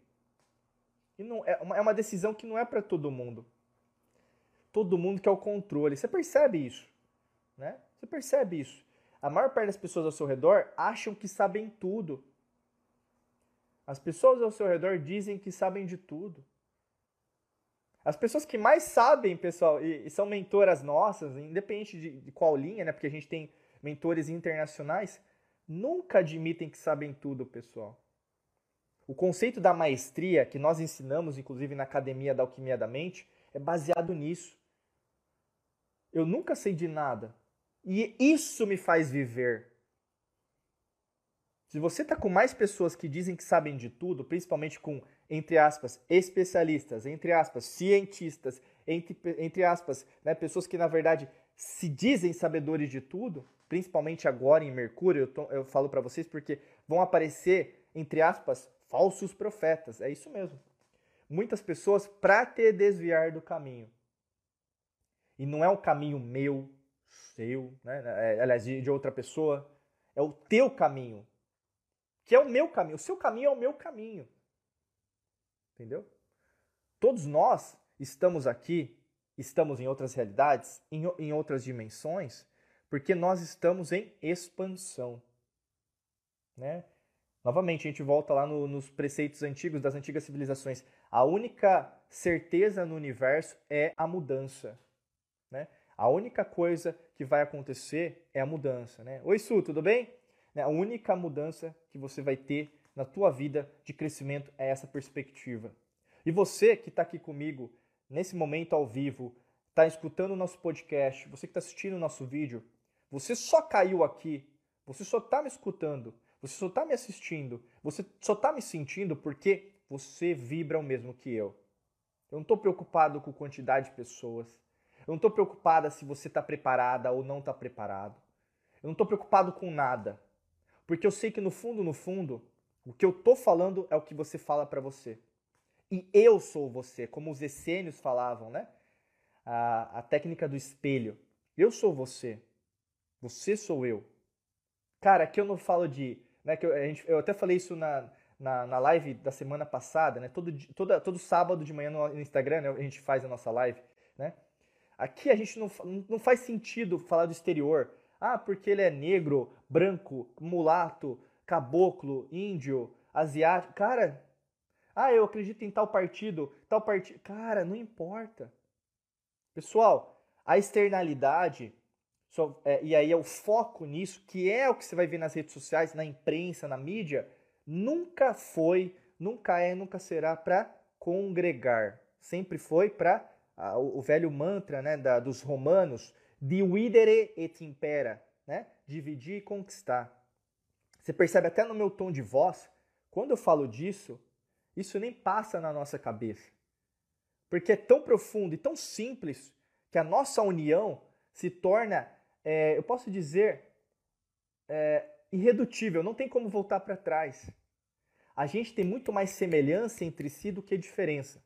E não é uma, é uma decisão que não é para todo mundo. Todo mundo quer o controle. Você percebe isso, né? Você percebe isso. A maior parte das pessoas ao seu redor acham que sabem tudo. As pessoas ao seu redor dizem que sabem de tudo. As pessoas que mais sabem, pessoal, e, e são mentoras nossas, independente de, de, qual linha, né? Porque a gente tem mentores internacionais, nunca admitem que sabem tudo, pessoal. O conceito da maestria, que nós ensinamos, inclusive na Academia da Alquimia da Mente, é baseado nisso. Eu nunca sei de nada. E isso me faz viver. Se você está com mais pessoas que dizem que sabem de tudo, principalmente com, entre aspas, especialistas, entre aspas, cientistas, entre, entre aspas, né, pessoas que na verdade se dizem sabedores de tudo, principalmente agora em Mercúrio, eu, tô, eu falo para vocês porque vão aparecer, entre aspas, falsos profetas. É isso mesmo. Muitas pessoas para te desviar do caminho. E não é um caminho meu, seu, né? É, aliás, de outra pessoa. É o teu caminho que é o meu caminho. O seu caminho é o meu caminho. Entendeu? Todos nós estamos aqui, estamos em outras realidades, em, em outras dimensões, porque nós estamos em expansão. Né? Novamente, a gente volta lá no, nos preceitos antigos das antigas civilizações. A única certeza no universo é a mudança. Né? A única coisa que vai acontecer é a mudança. Né? Oi, Su, tudo bem? Né? A única mudança que você vai ter na tua vida de crescimento é essa perspectiva. E você que está aqui comigo nesse momento ao vivo, está escutando o nosso podcast, você que está assistindo o nosso vídeo, você só caiu aqui, você só está me escutando, você só está me assistindo, você só está me sentindo porque você vibra o mesmo que eu. Eu não estou preocupado com quantidade de pessoas. Eu não estou preocupada se você está preparada ou não está preparado. Eu não estou preocupado com nada. Porque eu sei que no fundo, no fundo, o que eu tô falando é o que você fala para você. E eu sou você, como os essênios falavam, né? A, a técnica do espelho. Eu sou você. Você sou eu. Cara, aqui eu não falo de. Né, que eu, a gente, eu até falei isso na, na, na, live da semana passada, né? Todo, todo, todo sábado de manhã no Instagram né, a gente faz a nossa live? Aqui a gente não, não faz sentido falar do exterior. Ah, porque ele é negro, branco, mulato, caboclo, índio, asiático. Cara, ah, eu acredito em tal partido, tal partido. Cara, não importa. Pessoal, a externalidade, só, é, e aí é o foco nisso, que é o que você vai ver nas redes sociais, na imprensa, na mídia, nunca foi, nunca é, nunca será para congregar. Sempre foi para o, o, velho mantra né, da, dos romanos, dividere et impera, né? Dividir e conquistar. Você percebe até no meu tom de voz, quando eu falo disso, isso nem passa na nossa cabeça. Porque é tão profundo e tão simples que a nossa união se torna, é, eu posso dizer, é, irredutível, não tem como voltar para trás. A gente tem muito mais semelhança entre si do que diferença.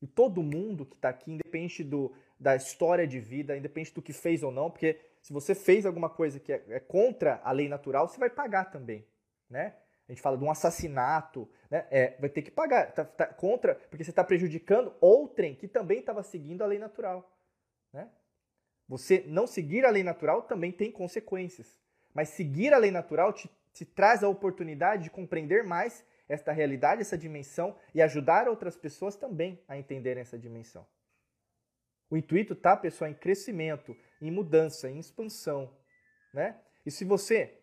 E todo mundo que está aqui, independente do, da história de vida, independente do que fez ou não, porque se você fez alguma coisa que é, é contra a lei natural, você vai pagar também, né? A gente fala de um assassinato, né? É, vai ter que pagar, tá, tá contra, porque você está prejudicando outrem que também estava seguindo a lei natural, né? Você não seguir a lei natural também tem consequências, mas seguir a lei natural te, te traz a oportunidade de compreender mais esta realidade, essa dimensão e ajudar outras pessoas também a entenderem essa dimensão. O intuito tá, pessoal, em crescimento, em mudança, em expansão, né? E se você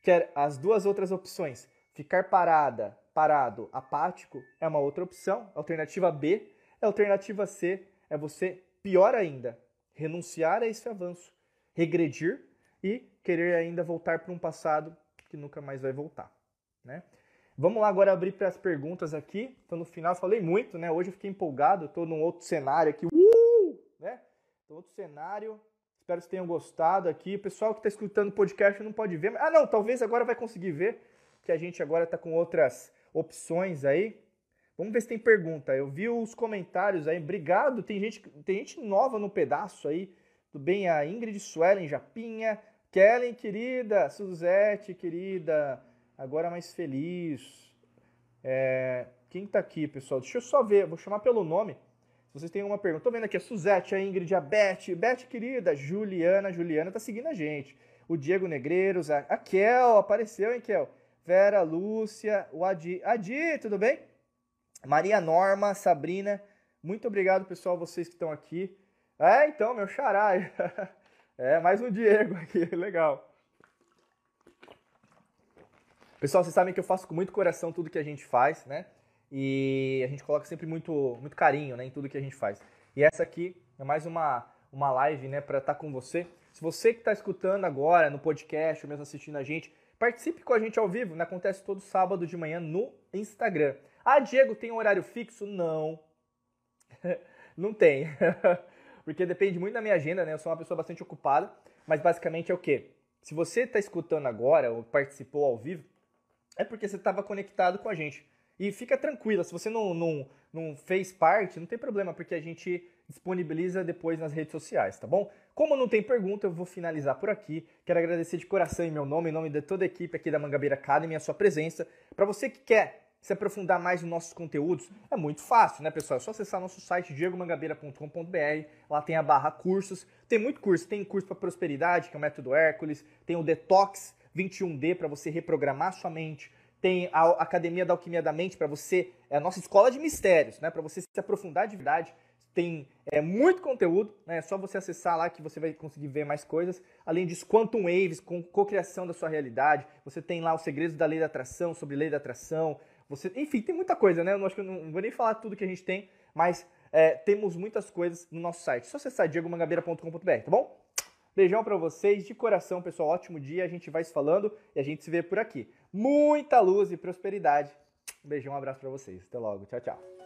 quer as duas outras opções, ficar parada, parado, apático, é uma outra opção. Alternativa B. Alternativa C é você, pior ainda, renunciar a esse avanço, regredir e querer ainda voltar para um passado que nunca mais vai voltar. Né? Vamos lá agora abrir para as perguntas aqui. Estou no final, falei muito, né? Hoje eu fiquei empolgado, estou num outro cenário aqui. Uh! Né? Tô outro cenário. Espero que vocês tenham gostado aqui. O pessoal que está escutando o podcast não pode ver. Mas... Ah, não, talvez agora vai conseguir ver, que a gente agora está com outras opções aí. Vamos ver se tem pergunta. Eu vi os comentários aí. Obrigado. Tem gente, tem gente nova no pedaço aí. Tudo bem? A Ingrid Suelen Japinha. Kellen, querida. Suzete, querida. Agora mais feliz. É, quem tá aqui, pessoal? Deixa eu só ver. Vou chamar pelo nome. Se vocês têm alguma pergunta. Tô vendo aqui a Suzete, a Ingrid, a Beth. Beth, querida. Juliana. Juliana tá seguindo a gente. O Diego Negreiros. A, a Kel. Apareceu, hein, Kel? Vera, Lúcia. O Adi. Adi, tudo bem? Maria Norma, Sabrina, muito obrigado, pessoal, vocês que estão aqui. É, então, meu xará. É, mais um Diego aqui, legal. Pessoal, vocês sabem que eu faço com muito coração tudo que a gente faz, né? E a gente coloca sempre muito, muito carinho né, em tudo que a gente faz. E essa aqui é mais uma, uma live né, para estar tá com você. Se você que está escutando agora no podcast ou mesmo assistindo a gente, participe com a gente ao vivo. Né? Acontece todo sábado de manhã no Instagram. Ah, Diego, tem um horário fixo? Não. Não tem. Porque depende muito da minha agenda, né? Eu sou uma pessoa bastante ocupada. Mas basicamente é o quê? Se você está escutando agora ou participou ao vivo, é porque você estava conectado com a gente. E fica tranquila, se você não, não, não fez parte, não tem problema, porque a gente disponibiliza depois nas redes sociais, tá bom? Como não tem pergunta, eu vou finalizar por aqui. Quero agradecer de coração em meu nome, em nome de toda a equipe aqui da Mangabeira Academy, a sua presença. Para você que quer se aprofundar mais nos nossos conteúdos, é muito fácil, né, pessoal? É só acessar nosso site diegomangabeira.com.br, lá tem a barra cursos, tem muito curso, tem curso para prosperidade, que é o método Hércules, tem o Detox 21D para você reprogramar sua mente, tem a Academia da Alquimia da Mente para você, é a nossa escola de mistérios, né, para você se aprofundar de verdade. Tem é, muito conteúdo, né? É só você acessar lá que você vai conseguir ver mais coisas. Além disso, Quantum Waves, com cocriação da sua realidade. Você tem lá os segredos da lei da atração, sobre lei da atração. Você, enfim, tem muita coisa, né? Eu acho que eu não vou nem falar tudo que a gente tem, mas é, temos muitas coisas no nosso site. Só acessar diegomangabeira.com.br, tá bom? Beijão para vocês, de coração, pessoal. Ótimo dia, a gente vai se falando e a gente se vê por aqui. Muita luz e prosperidade. Beijão, um abraço para vocês. Até logo. Tchau, tchau.